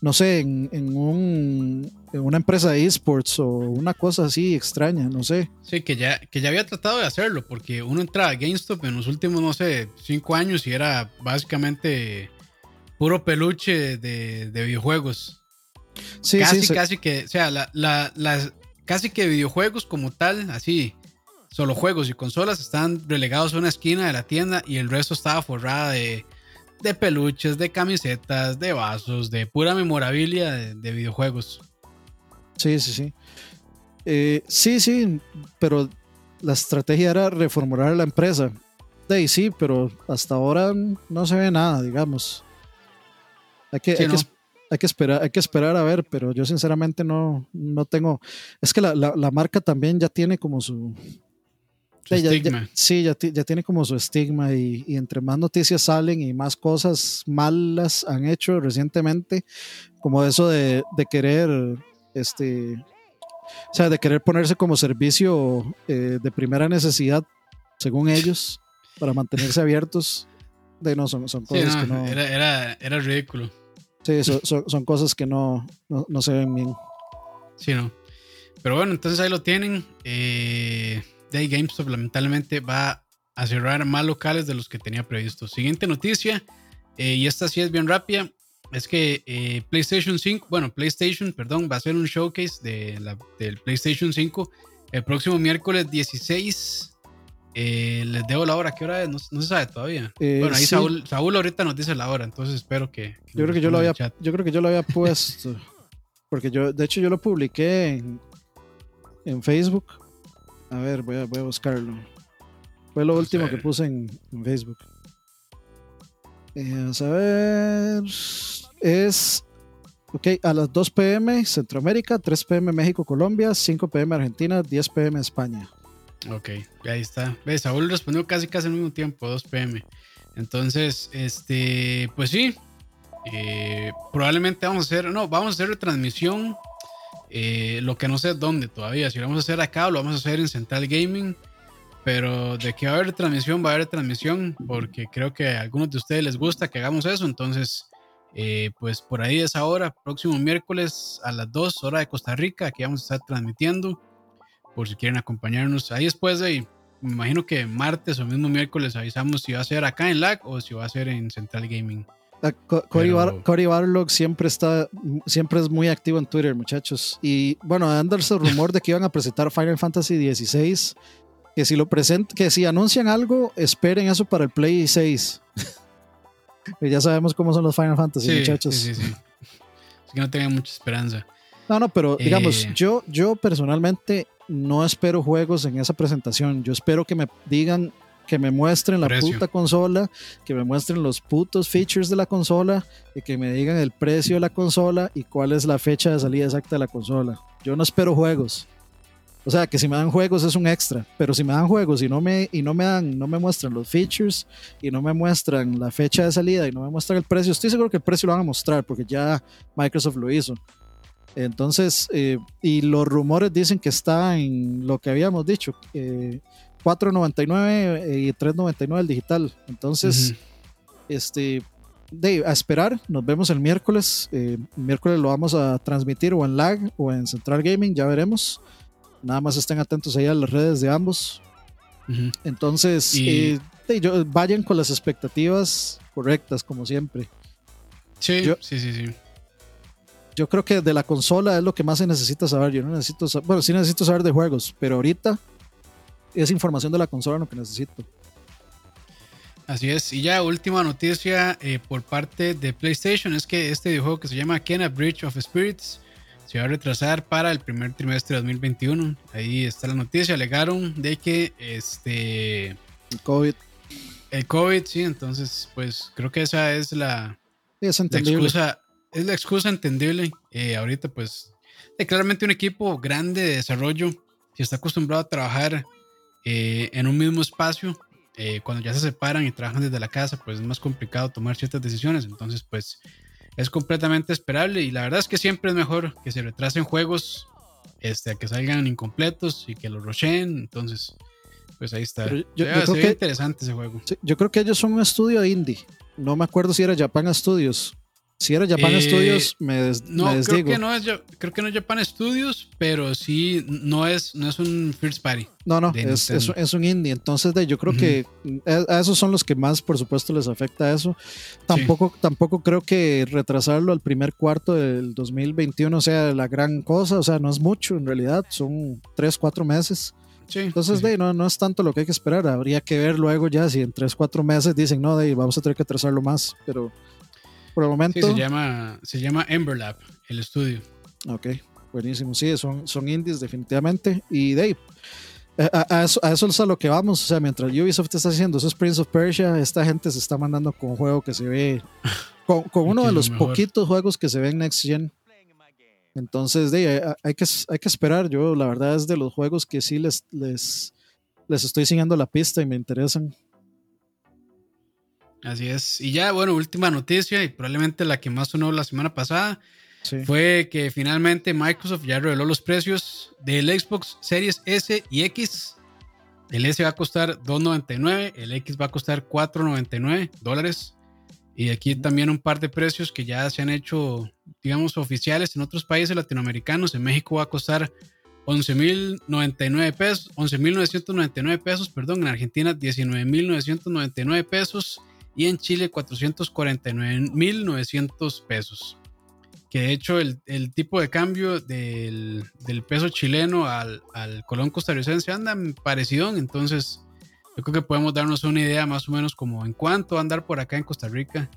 no sé, en, en, un, una empresa de esports o una cosa así extraña, no sé. Sí, que ya, que ya había tratado de hacerlo, porque uno entraba a GameStop en los últimos, no sé, cinco años y era básicamente puro peluche de, de videojuegos. Sí, casi, sí, casi que, o sea, la, la, las, casi que videojuegos como tal, así, solo juegos y consolas están relegados a una esquina de la tienda y el resto estaba forrada de de peluches, de camisetas, de vasos, de pura memorabilia de, videojuegos. Sí, sí, sí. Eh, sí, sí, pero la estrategia era reformular la empresa. De sí, pero hasta ahora no se ve nada, digamos. Hay que, hay que esperar, hay que esperar a ver, pero yo sinceramente no, no tengo. Es que la, la, marca también ya tiene como su. estigma. sí, ya, ya, tiene como su estigma y, y, entre más noticias salen y más cosas malas han hecho recientemente, como eso de, de querer, este, o sea, de querer ponerse como servicio eh, de primera necesidad, según ellos, para mantenerse abiertos. De no, son, son cosas que no. Era, era, era ridículo. Sí, son, cosas que no, no, se ven bien. Sí, no. Pero bueno, entonces ahí lo tienen. Eh, Day GameStop lamentablemente va a cerrar más locales de los que tenía previsto. Siguiente noticia, eh, y esta sí es bien rápida, es que eh, PlayStation 5, bueno, PlayStation, perdón, va a hacer un showcase de la, del PlayStation 5 el próximo miércoles 16 eh, les debo la hora, ¿qué hora es? No, se sabe todavía. Eh, bueno, ahí Saúl, ahorita nos dice la hora, entonces espero que. yo, creo que yo, lo había, yo creo que yo lo había puesto. porque yo, de hecho, yo lo publiqué en, en Facebook. A ver, voy a, voy a buscarlo. Fue lo último que puse en, Facebook. Eh, a ver. Es. Ok, a las 2 pm Centroamérica, 3 pm México, Colombia, 5 pm Argentina, 10 pm España. Ok, ahí está. ¿Ves? Saúl respondió casi casi al mismo tiempo, 2 pm. Entonces, este, pues sí, eh, probablemente vamos a hacer, no, vamos a hacer retransmisión, eh, lo que no sé dónde todavía, si lo vamos a hacer acá o lo vamos a hacer en Central Gaming, pero de que va a haber transmisión, va a haber transmisión, porque creo que a algunos de ustedes les gusta que hagamos eso, entonces, eh, pues por ahí es ahora, próximo miércoles a las 2 hora de Costa Rica, aquí vamos a estar transmitiendo por si quieren acompañarnos. Ahí después de, me imagino que martes o mismo miércoles avisamos si va a ser acá en LAG o si va a ser en Central Gaming. Ah, Cory, Barlog siempre está, siempre es muy activo en Twitter, muchachos. Y bueno, anda el rumor de que iban a presentar Final Fantasy XVI. Que si lo present, que si anuncian algo, esperen eso para el Play 6. ya sabemos cómo son los Final Fantasy, muchachos. Sí, sí, sí. Así que no tengan mucha esperanza. No, no, pero digamos, eh, yo, yo personalmente no espero juegos en esa presentación. Yo espero que me digan, que me muestren la puta consola, que me muestren los putos features de la consola y que me digan el precio de la consola y cuál es la fecha de salida exacta de la consola. Yo no espero juegos. O sea, que si me dan juegos es un extra, pero si me dan juegos y no me y no me dan no me muestran los features y no me muestran la fecha de salida y no me muestran el precio, estoy seguro que el precio lo van a mostrar porque ya Microsoft lo hizo. Entonces, eh, y los rumores dicen que está en lo que habíamos dicho, eh, 4.99 y 3.99 el digital. Entonces, este, de, a esperar, nos vemos el miércoles. Eh, miércoles lo vamos a transmitir o en Lag o en Central Gaming, ya veremos. Nada más estén atentos ahí a las redes de ambos. Entonces, eh, vayan con las expectativas correctas, como siempre. Sí, sí, sí, sí yo creo que de la consola es lo que más se necesita saber. Yo no necesito, bueno, sí necesito saber de juegos, pero ahorita es información de la consola lo que necesito. Así es, y ya última noticia eh, por parte de PlayStation es que este videojuego que se llama Kena Bridge of Spirits se va a retrasar para el primer trimestre de 2021. Ahí está la noticia, alegaron de que este... El COVID. El COVID, sí, entonces pues creo que esa es la, es la excusa es la excusa entendible. Eh, ahorita, pues, claramente un equipo grande de desarrollo, si está acostumbrado a trabajar eh, en un mismo espacio, eh, cuando ya se separan y trabajan desde la casa, pues es más complicado tomar ciertas decisiones. Entonces, pues, es completamente esperable. Y la verdad es que siempre es mejor que se retrasen juegos este, a que salgan incompletos y que los rochen. Entonces, pues ahí está. Yo, creo que, interesante ese juego. yo creo que ellos son un estudio indie. No me acuerdo si era Japan Studios si era Japan eh, Studios, me, no, Creo que no, es, creo que no es Japan Studios, pero sí no es, no es un first party. No, no, es, es, un indie. Entonces, de, yo creo que a, esos son los que más, por supuesto, les afecta eso. Tampoco, tampoco creo que retrasarlo al primer cuarto del 2021 sea la gran cosa. O sea, no es mucho en realidad, son tres, cuatro meses. Sí, Entonces, de, no, no es tanto lo que hay que esperar. Habría que ver luego ya si en tres, cuatro meses dicen, no, de, vamos a tener que atrasarlo más. Pero por el momento. se llama, se llama Emberlab, el estudio. Ok, buenísimo. Sí, son, son indies definitivamente. Y Dave, a, eso, a, eso, es a lo que vamos. O sea, mientras Ubisoft está haciendo esos Prince of Persia, esta gente se está mandando con un juego que se ve con, uno de los poquitos juegos que se ven Next Gen. Entonces, de, hay, que, hay que esperar. Yo, la verdad, es de los juegos que sí les, les, les estoy siguiendo la pista y me interesan. Así es. Y ya, bueno, última noticia y probablemente la que más sonó la semana pasada fue que finalmente Microsoft ya reveló los precios del Xbox Series S y X. El S va a costar 2.99, el X va a costar 4.99 dólares. Y aquí también un par de precios que ya se han hecho, digamos, oficiales en otros países latinoamericanos. En México va a costar 11.099 pesos, 11.999 pesos, perdón. En Argentina 19.999 pesos y en Chile 449.900 pesos. Que de hecho el, tipo de cambio del, peso chileno al, colón costarricense anda parecido, entonces yo creo que podemos darnos una idea más o menos como en cuánto va a andar por acá en Costa Rica.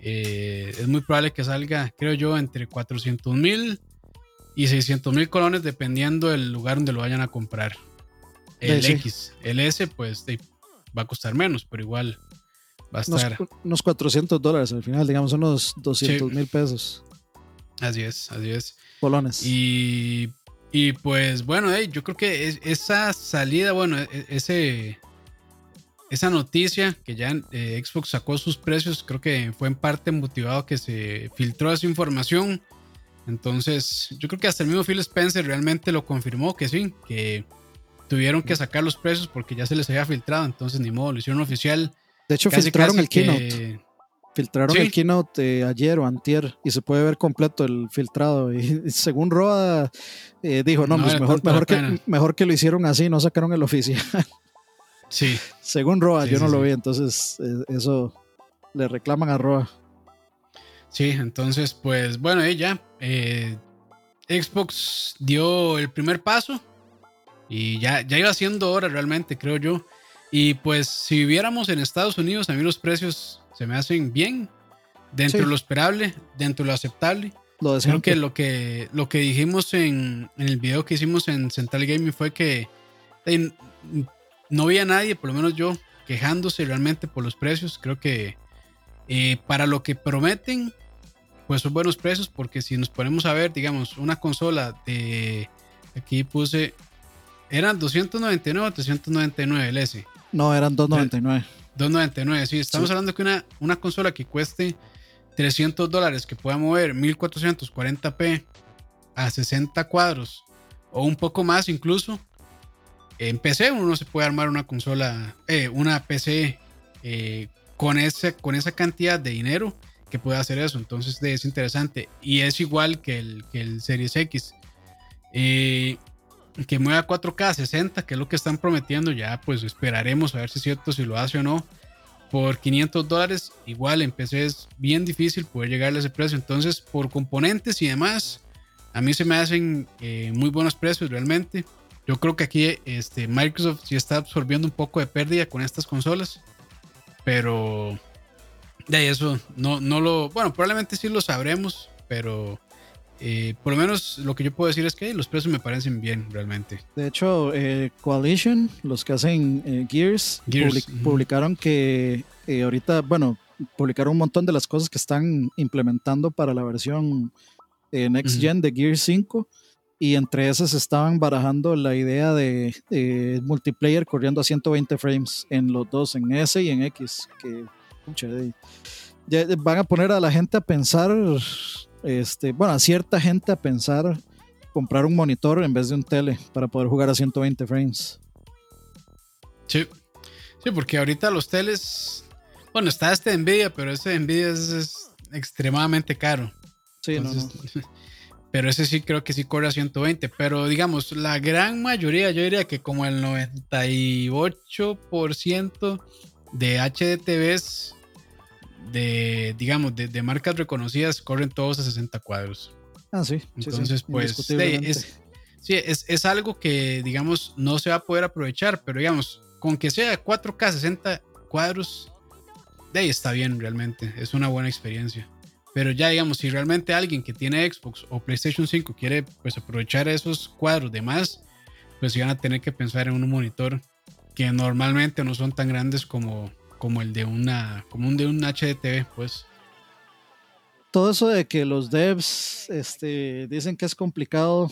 Eh, es muy probable que salga, creo yo, entre 400 mil y 600 mil colones dependiendo del lugar donde lo vayan a comprar. El X, el S, pues va a costar menos, pero igual Va a estar. Unos, 400 dólares al final, digamos, unos 200 mil pesos. Así es, así es. Polones. Y, y pues bueno, yo creo que esa salida, bueno, e, ese, esa noticia que ya eh, Xbox sacó sus precios, creo que fue en parte motivado que se filtró esa información. Entonces, yo creo que hasta el mismo Phil Spencer realmente lo confirmó que sí, que tuvieron que sacar los precios porque ya se les había filtrado. Entonces, ni modo, lo hicieron oficial. De hecho, filtraron el keynote. Filtraron el keynote ayer o antier y se puede ver completo el filtrado. Y, según Roa eh, dijo, no, pues mejor, mejor, que, mejor que lo hicieron así, no sacaron el oficial. Sí. según Roa, yo no lo vi, entonces eh, eso le reclaman a Roa. Sí, entonces, pues bueno, ella, eh, Xbox dio el primer paso y ya, ya iba siendo hora realmente, creo yo. Y pues si viviéramos en Estados Unidos, a mí los precios se me hacen bien, dentro de lo esperable, dentro de lo aceptable. Lo Creo que lo que lo que dijimos en, el video que hicimos en Central Gaming fue que no había nadie, por lo menos yo, quejándose realmente por los precios. Creo que eh, para lo que prometen, pues son buenos precios, porque si nos ponemos a ver, digamos, una consola de aquí puse eran 299 o 399 el S. No, eran 2.99. 2.99, sí. Estamos hablando que una, una consola que cueste 300 dólares, que pueda mover 1440p a 60 cuadros o un poco más incluso. En PC uno no se puede armar una consola, eh, una PC eh, con, ese, con esa cantidad de dinero que pueda hacer eso. Entonces es interesante. Y es igual que el, que el Series X. Eh, que mueva 4K 60, que es lo que están prometiendo, ya pues esperaremos a ver si es cierto, si lo hace o no. Por 500 dólares, igual en PC es bien difícil poder llegar a ese precio. Entonces, por componentes y demás, a mí se me hacen eh, muy buenos precios realmente. Yo creo que aquí este, Microsoft sí está absorbiendo un poco de pérdida con estas consolas. Pero de eso no, no lo. Bueno, probablemente sí lo sabremos. Pero eh, por lo menos lo que yo puedo decir es que los precios me parecen bien realmente. De hecho, eh, Coalition, los que hacen eh, Gears, publicaron que ahorita, bueno, publicaron un montón de las cosas que están implementando para la versión Next Gen de Gears 5 y entre esas estaban barajando la idea de, multiplayer corriendo a 120 frames en los dos, en S y en X, que van a poner a la gente a pensar este, bueno, a cierta gente a pensar comprar un monitor en vez de un tele para poder jugar a 120 frames. Sí, sí, porque ahorita los teles, bueno, está este Nvidia, pero ese Nvidia es, extremadamente caro. Sí, no, Pero ese sí creo que sí corre a 120, pero digamos, la gran mayoría, yo diría que como el 98% de HDTVs de, digamos, de, marcas reconocidas corren todos a 60 cuadros. Ah, sí. Entonces, pues, es, sí, es, algo que, digamos, no se va a poder aprovechar, pero digamos, con que sea 4K 60 cuadros, de ahí está bien realmente, es una buena experiencia. Pero ya, digamos, si realmente alguien que tiene Xbox o PlayStation 5 quiere pues aprovechar esos cuadros de más, pues van a tener que pensar en un monitor que normalmente no son tan grandes como como el de una, como un de un HDTV, pues. todo eso de que los devs este, dicen que es complicado,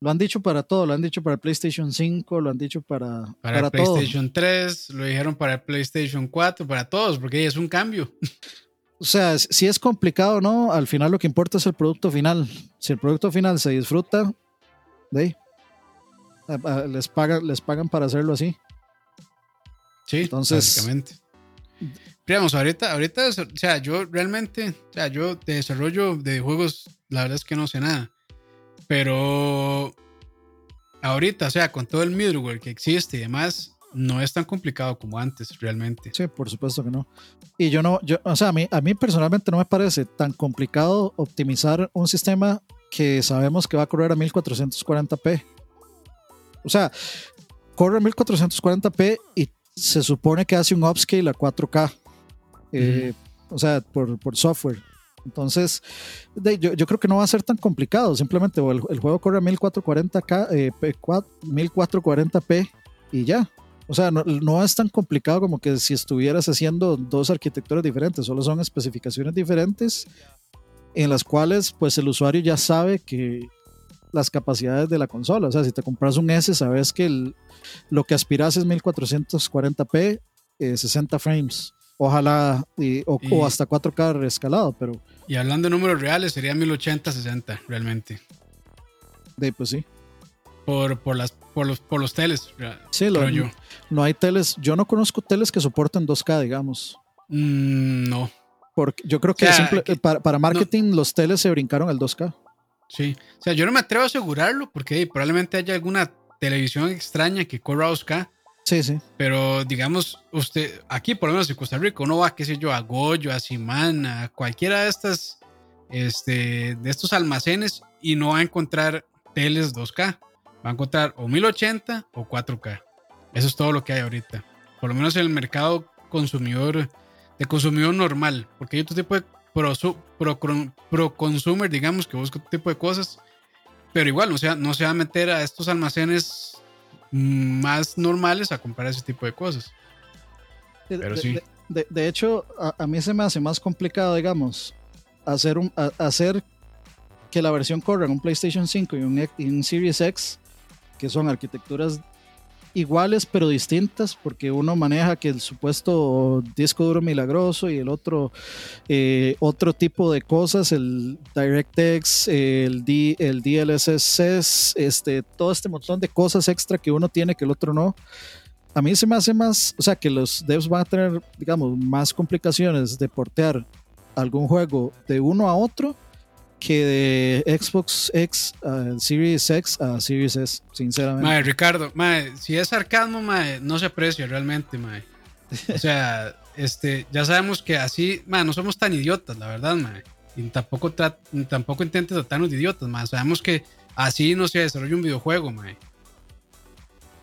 lo han dicho para todo, lo han dicho para PlayStation 5, lo han dicho para, para, para PlayStation 3, lo dijeron para PlayStation 4, para todos, porque es un cambio. O sea, si es complicado o no, al final lo que importa es el producto final. Si el producto final se disfruta, de les, pagan, les pagan para hacerlo así. Sí, Entonces, básicamente. Digamos, ahorita, ahorita, o sea, yo realmente, o sea, yo de desarrollo de juegos, la verdad es que no sé nada. Pero ahorita, o sea, con todo el middleware que existe y demás, no es tan complicado como antes, realmente. Sí, por supuesto que no. Y yo no, yo, o sea, a mí, a mí personalmente no me parece tan complicado optimizar un sistema que sabemos que va a correr a 1440p. O sea, corre a 1440p y se supone que hace un upscale a 4K. Eh, o sea, por, por, software. Entonces, yo, yo, creo que no va a ser tan complicado. Simplemente el, el juego corre a 1440K, eh, 1440p y ya. O sea, no, no, es tan complicado como que si estuvieras haciendo dos arquitecturas diferentes, solo son especificaciones diferentes en las cuales pues el usuario ya sabe que las capacidades de la consola. O sea, si te compras un S, sabes que el, lo que aspiras es 1440p, 60 eh, frames. Ojalá, o, hasta 4K escalado, pero... Y hablando de números reales, sería 1080-60 realmente. De, pues sí. Por, por, las, por, los, por los teles. Sí, lo, yo. no hay teles. Yo no conozco teles que soporten 2K, digamos. Mm, no. Porque yo creo que, para, para, marketing los teles se brincaron al 2K. Sí. O sea, yo no me atrevo a asegurarlo porque probablemente haya alguna televisión extraña que corra 2K. Sí, sí. Pero digamos, usted, aquí por lo menos en Costa Rica, uno va, qué sé yo, a Goyo, a Simana, a cualquiera de estas, este, de estos almacenes y no va a encontrar teles 2K. Va a encontrar o 1080 o 4K. Eso es todo lo que hay ahorita. Por lo menos en el mercado consumidor, de consumidor normal. Porque hay otro tipo de pro, pro, pro consumer, digamos, que busca otro tipo de cosas. Pero igual, o sea, no se va a meter a estos almacenes más normales a comprar ese tipo de cosas. Pero sí. De, hecho, a, mí se me hace más complicado, digamos, hacer, un, hacer que la versión corra en un PlayStation 5 y un, y un Series X, que son arquitecturas iguales pero distintas, porque uno maneja que el supuesto disco duro milagroso y el otro eh, otro tipo de cosas, el DirectX, el, D, el DLSS, este, todo este montón de cosas extra que uno tiene que el otro no. A mí se me hace más, o sea, que los devs van a tener, digamos, más complicaciones de portear algún juego de uno a otro que de Xbox X a Series X a Series S, sinceramente. Mae, Ricardo, mae, si es sarcasmo, mae, no se aprecia realmente, mae. O sea, este, ya sabemos que así, mae, no somos tan idiotas, la verdad, mae. Y tampoco, tampoco intentes tratarnos de idiotas, mae. Sabemos que así no se desarrolla un videojuego, mae.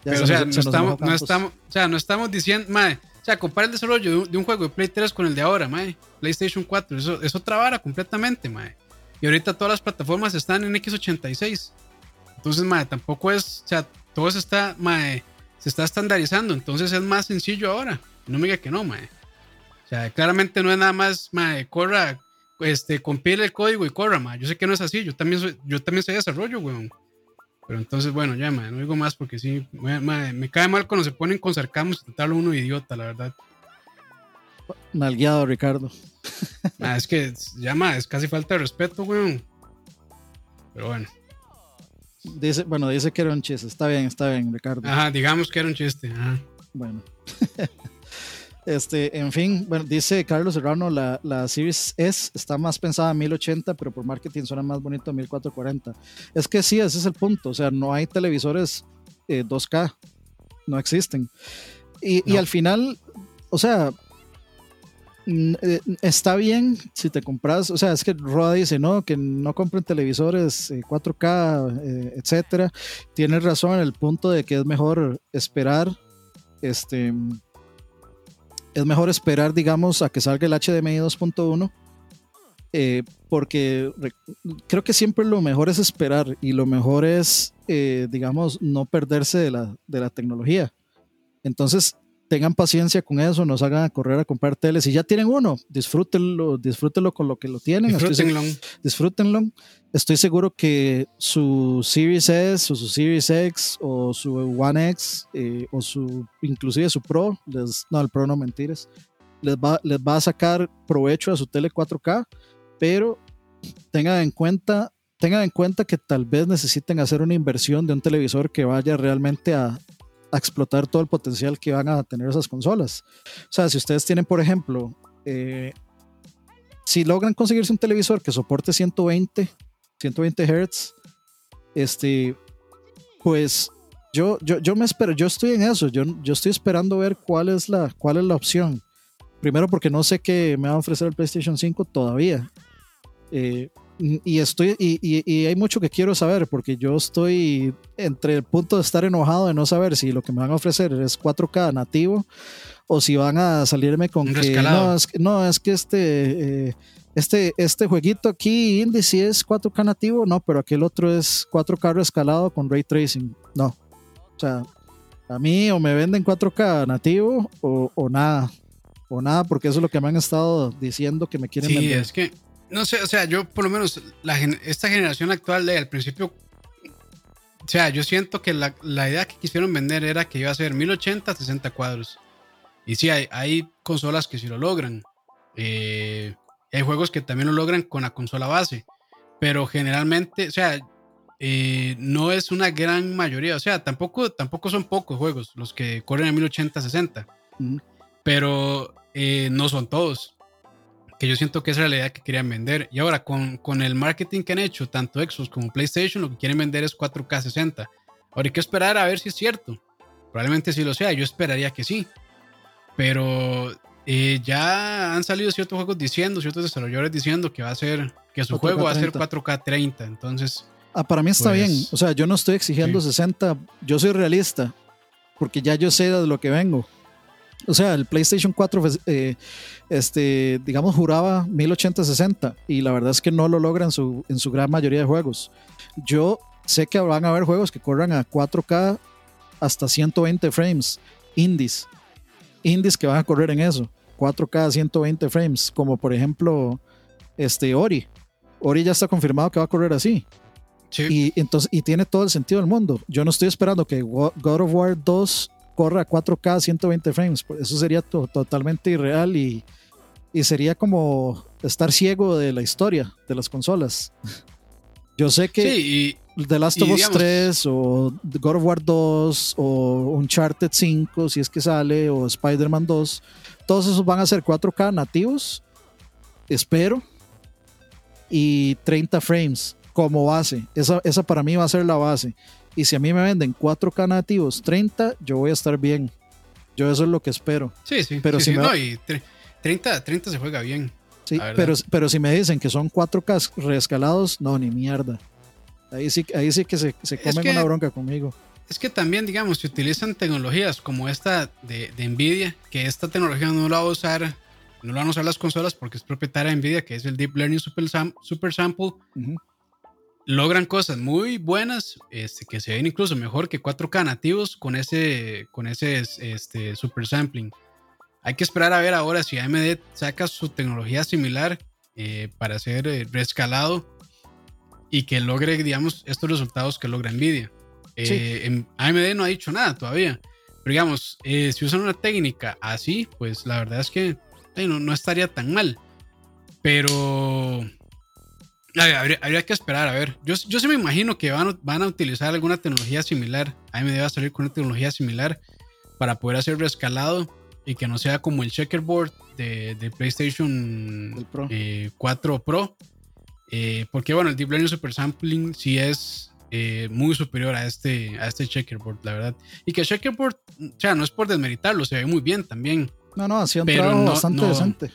Pero, o sea, no estamos, no estamos, o sea, no estamos diciendo, mae, o sea, compara el desarrollo de un, juego de Play 3 con el de ahora, mae. PlayStation 4, eso es otra vara completamente, mae. Y ahorita todas las plataformas están en X86. Entonces, madre, tampoco es, o sea, todo se está, madre, se está estandarizando. Entonces es más sencillo ahora. No me diga que no, madre. O sea, claramente no es nada más, madre, corra, este, compile el código y corra, madre. Yo sé que no es así. Yo también soy, yo también soy desarrollo, weón. Pero entonces, bueno, ya, madre, no digo más porque sí, madre, me cae mal cuando se ponen con sarcasmo y tratarlo uno idiota, la verdad. Nalgueado, Ricardo. Ah, es que llama, es casi falta de respeto, weón. Pero bueno. Dice, bueno, dice que era un chiste. Está bien, está bien, Ricardo. Ajá, digamos que era un chiste. Bueno. este, en fin, bueno, dice Carlos Serrano, la, la Series S está más pensada en 1080, pero por marketing suena más bonito 1440. Es que sí, ese es el punto. O sea, no hay televisores 2K. Eh, no existen. Y, y al final, o sea, está bien si te compras, o sea, es que Roda dice, no, que no compren televisores 4K, eh, eh, etcétera. Tienes razón en el punto de que es mejor esperar, este, es mejor esperar, digamos, a que salga el HDMI 2.1. porque creo que siempre lo mejor es esperar y lo mejor es, digamos, no perderse de la, de la tecnología. Entonces, tengan paciencia con eso, nos hagan correr a comprar teles. Si ya tienen uno, disfrútenlo, disfrútenlo con lo que lo tienen. Disfrútenlo. disfrútenlo. Estoy seguro que su Series S o su Series X o su One X eh, o su inclusive su Pro, les, no, el Pro no mentiras, les va, les va a sacar provecho a su tele 4K, pero tengan en cuenta tengan en cuenta que tal vez necesiten hacer una inversión de un televisor que vaya realmente a, explotar todo el potencial que van a tener esas consolas. O sea, si ustedes tienen, por ejemplo, eh, si logran conseguirse un televisor que soporte 120, 120 Hz, este, pues yo, yo, yo me espero, yo estoy en eso, yo, yo estoy esperando ver cuál es, la, cuál es la opción. Primero porque no sé qué me va a ofrecer el PlayStation 5 todavía. Eh, y estoy y, y, hay mucho que quiero saber porque yo estoy entre el punto de estar enojado de no saber si lo que me van a ofrecer es 4K nativo o si van a salirme con que no es, no es, que este eh, este este jueguito aquí indie si es 4K nativo no pero aquel otro es 4K rescalado con ray tracing no o sea a mí o me venden 4K nativo o, o nada o nada porque eso es lo que me han estado diciendo que me quieren sí, vender. es que no sé, o sea, yo por lo menos la, esta generación actual de al principio, o sea, yo siento que la, la, idea que quisieron vender era que iba a ser 1080 60 cuadros. Y sí, hay, hay consolas que sí lo logran. Eh, hay juegos que también lo logran con la consola base. Pero generalmente, o sea, eh, no es una gran mayoría. O sea, tampoco, tampoco son pocos juegos los que corren a 1080-60. Pero eh, no son todos que yo siento que esa es la idea que querían vender. Y ahora, con, con el marketing que han hecho, tanto Xbox como PlayStation, lo que quieren vender es 4K 60. Ahora hay que esperar a ver si es cierto. Probablemente sí lo sea, yo esperaría que sí. Pero eh, ya han salido ciertos juegos diciendo, ciertos desarrolladores diciendo que va a ser, que su juego va a ser 4K 30. Entonces. Ah, para mí está pues, bien. O sea, yo no estoy exigiendo 60. Yo soy realista. Porque ya yo sé de lo que vengo. O sea, el PlayStation 4, pues, eh, este, digamos, juraba 1080-60 y la verdad es que no lo logra en su, en su gran mayoría de juegos. Yo sé que van a haber juegos que corran a 4K hasta 120 frames, indies. Indies que van a correr en eso, 4K a 120 frames, como por ejemplo este Ori. Ori ya está confirmado que va a correr así. Y, entonces, y tiene todo el sentido del mundo. Yo no estoy esperando que God of War 2 corra a 4K 120 frames. Pues, eso sería totalmente irreal y, y, sería como estar ciego de la historia de las consolas. Yo sé que The Last of Us 3 o God of War 2 o Uncharted 5, si es que sale, o Spider-Man 2, todos esos van a ser 4K nativos, espero, y 30 frames como base. Esa, esa para mí va a ser la base. Y si a mí me venden 4K nativos 30, yo voy a estar bien. Yo eso es lo que espero. Sí, sí. Pero si no, y 30, 30 se juega bien. Sí, pero, pero si me dicen que son 4K reescalados, no, ni mierda. Ahí sí, ahí sí que se, se comen una bronca conmigo. Es que también, digamos, si utilizan tecnologías como esta de, de, Nvidia, que esta tecnología no la va a usar, no la van a usar las consolas porque es propietaria de Nvidia, que es el Deep Learning Super, Super Sample logran cosas muy buenas, este, que se ven incluso mejor que 4K nativos con ese, con ese este, super sampling. Hay que esperar a ver ahora si AMD saca su tecnología similar eh, para hacer eh, rescalado y que logre, digamos, estos resultados que logra Nvidia. Eh, AMD no ha dicho nada todavía, pero digamos, si usan una técnica así, pues la verdad es que no, no estaría tan mal. Pero Habría, que esperar, a ver. Yo, yo sí me imagino que van, van a utilizar alguna tecnología similar. AMD va a salir con una tecnología similar para poder hacer rescalado y que no sea como el checkerboard de, de PlayStation 4 Pro. Eh, eh, porque bueno, el Deep Learning Super Sampling sí es eh, muy superior a este, a este checkerboard, la verdad. Y que el checkerboard, o sea, no es por desmeritarlo, se ve muy bien también. No, no, ha sido un trabajo bastante decente.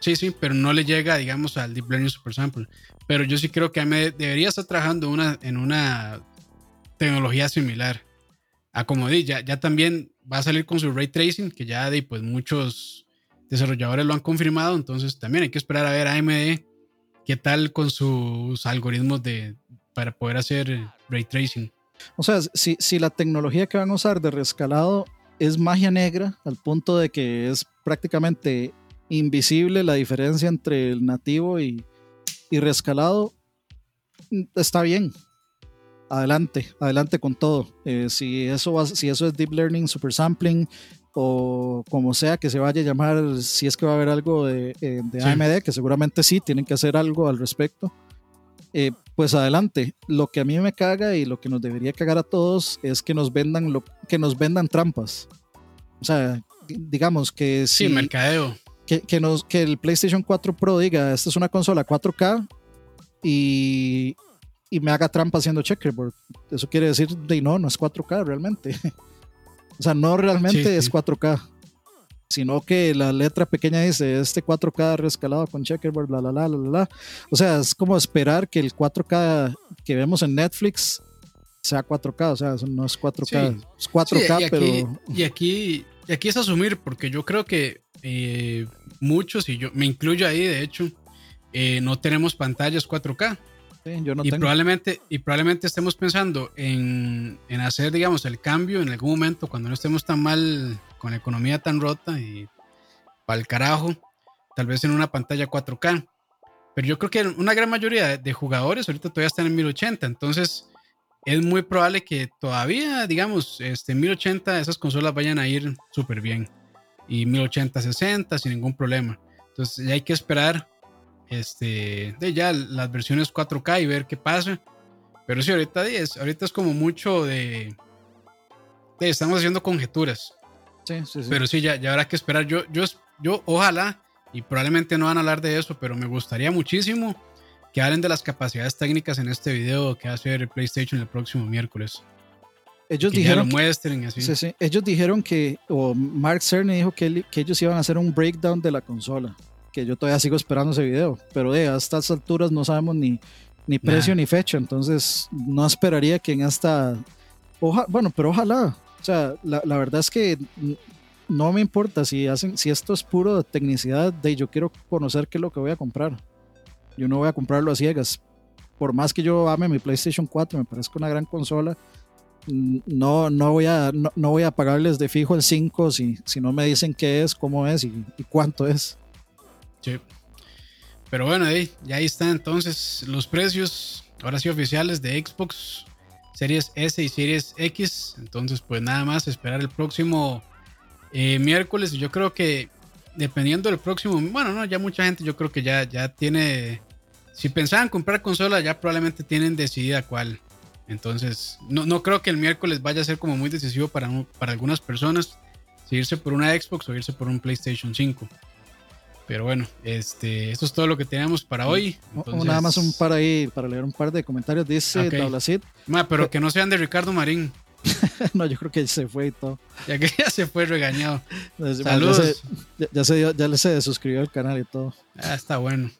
Sí, sí, pero no le llega, digamos, al Deep Learning Super Sample. Pero yo sí creo que AMD debería estar trabajando en una tecnología similar. A como di, ya, también va a salir con su ray tracing, que ya di, pues muchos desarrolladores lo han confirmado. Entonces también hay que esperar a ver AMD qué tal con sus algoritmos de, para poder hacer ray tracing. O sea, si, si la tecnología que van a usar de rescalado es magia negra al punto de que es prácticamente invisible la diferencia entre el nativo y, y rescalado, mm, está bien. Adelante, adelante con todo. Eh, si, eso va, si eso es deep learning, super sampling o como sea que se vaya a llamar, si es que va a haber algo de, eh, de AMD, que seguramente sí, tienen que hacer algo al respecto. Eh, pues adelante. Lo que a mí me caga y lo que nos debería cagar a todos es que nos vendan lo que nos vendan trampas. O sea, digamos que si Sí, mercadeo. Que, que, nos, que el PlayStation 4 Pro diga, esta es una consola 4K y, y me haga trampa haciendo checkerboard. Eso quiere decir de no, no es 4K realmente. o sea, no realmente Sí, sí. es 4K, sino que la letra pequeña dice este 4K rescalado con checkerboard, la la la la la. O sea, es como esperar que el 4K que vemos en Netflix sea 4K, o sea, no es 4K, Sí. es 4K, Sí, y aquí, pero y aquí, y aquí es asumir, porque yo creo que eh, muchos, y yo me incluyo ahí, de hecho, eh, no tenemos pantallas 4K. sí, yo no y, tengo. probablemente, y probablemente estemos pensando en, en hacer, digamos, el cambio en algún momento cuando no estemos tan mal, con la economía tan rota y para el carajo, tal vez en una pantalla 4K. Pero yo creo que una gran mayoría de, de jugadores ahorita todavía están en 1080, entonces es muy probable que todavía, digamos, este, en 1080 esas consolas vayan a ir súper bien. Y 1080, 60 sin ningún problema. Entonces ya hay que esperar este, de ya las versiones 4K y ver qué pasa. Pero sí, ahorita es, ahorita es como mucho de, de estamos haciendo conjeturas. Sí, sí, sí. Pero sí, ya, ya habrá que esperar. Yo, yo, yo, ojalá, y probablemente no van a hablar de eso, pero me gustaría muchísimo que hablen de las capacidades técnicas en este video que va a hacer el PlayStation el próximo miércoles. Ellos que ya lo dijeron muestren así. Sí, sí. Ellos dijeron que, o Mark Cerny dijo que, él- que ellos iban a hacer un breakdown de la consola. Que yo todavía sigo esperando ese video. Pero de a estas alturas no sabemos ni, ni precio Nah. ni fecha. Entonces no esperaría que en esta. Oja, bueno, pero ojalá. O sea, la, la verdad es que no me importa si hacen, si esto es puro tecnicidad de yo quiero conocer qué es lo que voy a comprar. Yo no voy a comprarlo a ciegas. Por más que yo ame mi PlayStation 4, me parezca una gran consola no, no, voy a, no, voy a pagarles de fijo el 5 si, si no me dicen qué es, cómo es y, cuánto es. Sí. Pero bueno, ahí, ya ahí están entonces los precios, ahora sí oficiales de Xbox Series S y Series X. Entonces, pues nada más esperar el próximo eh, miércoles. Yo creo que dependiendo del próximo, bueno, no, ya mucha gente yo creo que ya, ya tiene, si pensaban comprar consola, ya probablemente tienen decidida cuál. Entonces, no, no creo que el miércoles vaya a ser como muy decisivo para, para algunas personas si irse por una Xbox o irse por un PlayStation 5. Pero bueno, este, esto es todo lo que tenemos para hoy. Entonces- nada más un par ahí para leer un par de comentarios. Dice Ok. Dablacid. Ma, pero que no sean de Ricardo Marín, no, yo creo que se fue y todo. ya que ya se fue regañado. Ya se- Saludos. Ya, ya se, dio- ya se suscribió al canal y todo. Ah, está bueno.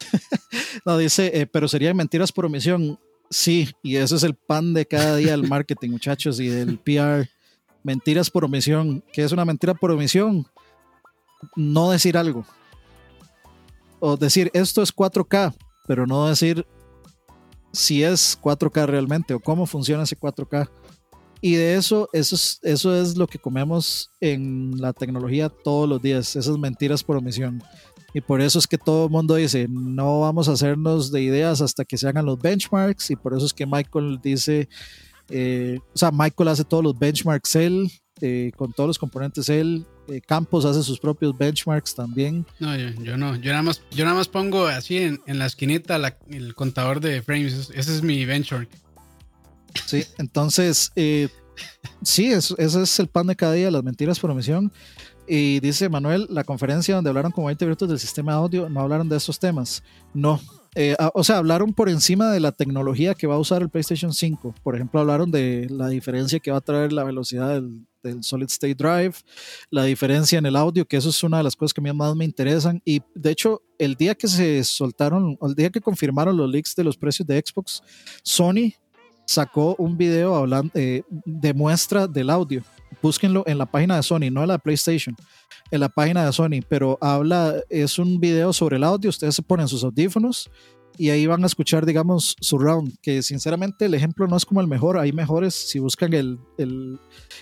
No, dice, eh, pero serían mentiras por omisión. Sí, y eso es el pan de cada día del marketing, muchachos, y del PR. Mentiras por omisión. ¿Qué es una mentira por omisión? No decir algo. O decir, esto es 4K, pero no decir si es 4K realmente o cómo funciona ese 4K. Y de eso, eso es, eso es lo que comemos en la tecnología todos los días, esas mentiras por omisión. Y por eso es que todo el mundo dice, no vamos a hacernos de ideas hasta que se hagan los benchmarks. Y por eso es que Michael dice, eh, o sea, Michael hace todos los benchmarks él, eh, con todos los componentes él. Eh, Campos hace sus propios benchmarks también. No, yo, yo no. Yo nada más, yo nada más pongo así en, en la esquinita la- el contador de frames. Ese es mi benchmark. Sí, entonces, eh, sí, eso- ese es el pan de cada día, las mentiras por omisión. Y dice Manuel, la conferencia donde hablaron con 20 minutos del sistema de audio, no hablaron de esos temas. No. Eh, a- o sea, hablaron por encima de la tecnología que va a usar el PlayStation 5. Por ejemplo, hablaron de la diferencia que va a traer la velocidad del, del Solid State Drive, la diferencia en el audio, que eso es una de las cosas que a mí más me interesan. Y de hecho, el día que se soltaron, el día que confirmaron los leaks de los precios de Xbox, Sony sacó un video hablando eh, de muestra del audio. Búsquenlo en la página de Sony, no en la de PlayStation, en la página de Sony, pero habla, es un video sobre el audio, ustedes se ponen sus audífonos y ahí van a escuchar, digamos, surround, que sinceramente el ejemplo no es como el mejor, hay mejores, si buscan el, el,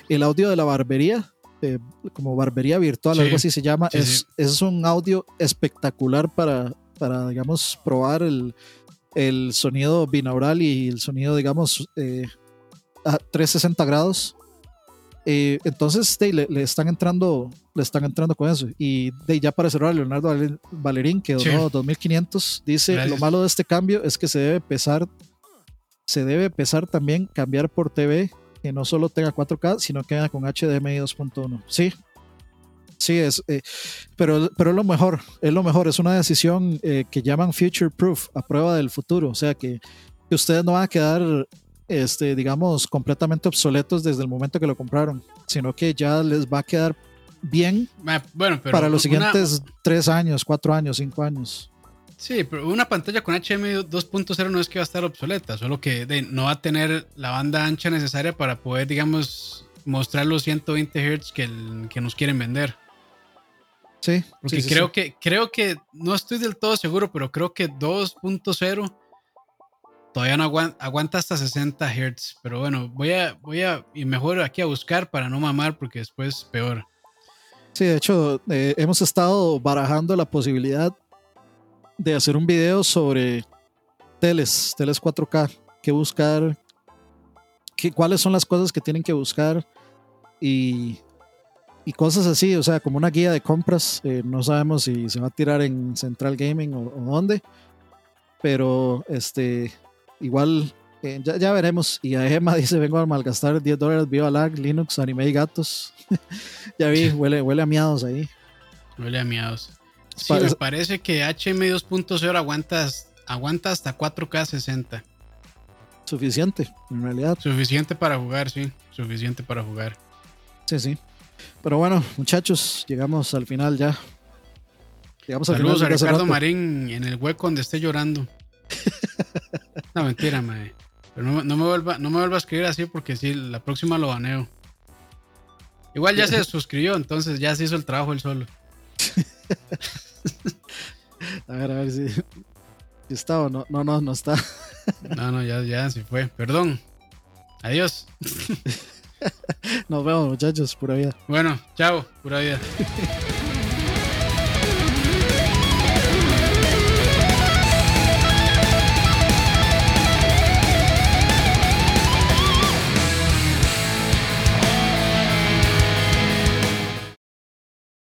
el audio de la barbería, eh, como barbería virtual, algo así se llama. es, es un audio espectacular para, para digamos, probar el, el sonido binaural y el sonido, digamos, eh, a 360 grados. Eh, entonces le, están entrando le están entrando con eso. Y de, ya para cerrar Leonardo Valerín que donó 2500 dice lo malo de este cambio es que se debe pesar se debe pesar también cambiar por TV que no solo tenga 4K sino que venga con HDMI 2.1 sí sí es eh, pero pero es lo mejor es lo mejor es una decisión que llaman future proof a prueba del futuro. O sea que, que ustedes no van a quedar este, digamos, completamente obsoletos desde el momento que lo compraron, sino que ya les va a quedar bien bueno, para los siguientes tres años, cuatro años, cinco años. Sí, pero una pantalla con HDMI 2.0 no es que va a estar obsoleta, solo que no va a tener la banda ancha necesaria para poder, digamos, mostrar los 120 Hz que, que nos quieren vender. Sí, porque creo que creo que no estoy del todo seguro, pero creo que 2.0 todavía no aguanta, hasta 60 Hz. Pero bueno, voy a, voy a, y mejor aquí a buscar para no mamar porque después peor. Sí, de hecho, eh, hemos estado barajando la posibilidad de hacer un video sobre teles, teles 4K, qué buscar, qué, cuáles son las cosas que tienen que buscar y, y cosas así, o sea, como una guía de compras. Eh, no sabemos si se va a tirar en Central Gaming o, o dónde, pero este igual eh, ya, veremos. Y a Emma dice: Vengo a malgastar 10 dólares, viva lag, Linux, anime y gatos. ya vi, huele, huele a miados ahí. Huele a miados. Sí, me parece que HM 2.0 aguanta, aguanta hasta 4K 60. Suficiente, en realidad. Suficiente para jugar, sí. Suficiente para jugar. Sí, sí. Pero bueno, muchachos, llegamos al final ya. Llegamos al Saludos a Ricardo Marín en el hueco donde esté llorando. No, mentira, mae. Pero no, me vuelva, no me vuelva a escribir así porque si la próxima lo baneo. Igual ya se suscribió, entonces ya se hizo el trabajo él solo. a ver, a ver si, está o no. No, no, no está. no, no, ya, ya, sí fue. Perdón. Adiós. Nos vemos, muchachos. Pura vida. Bueno, chao. Pura vida.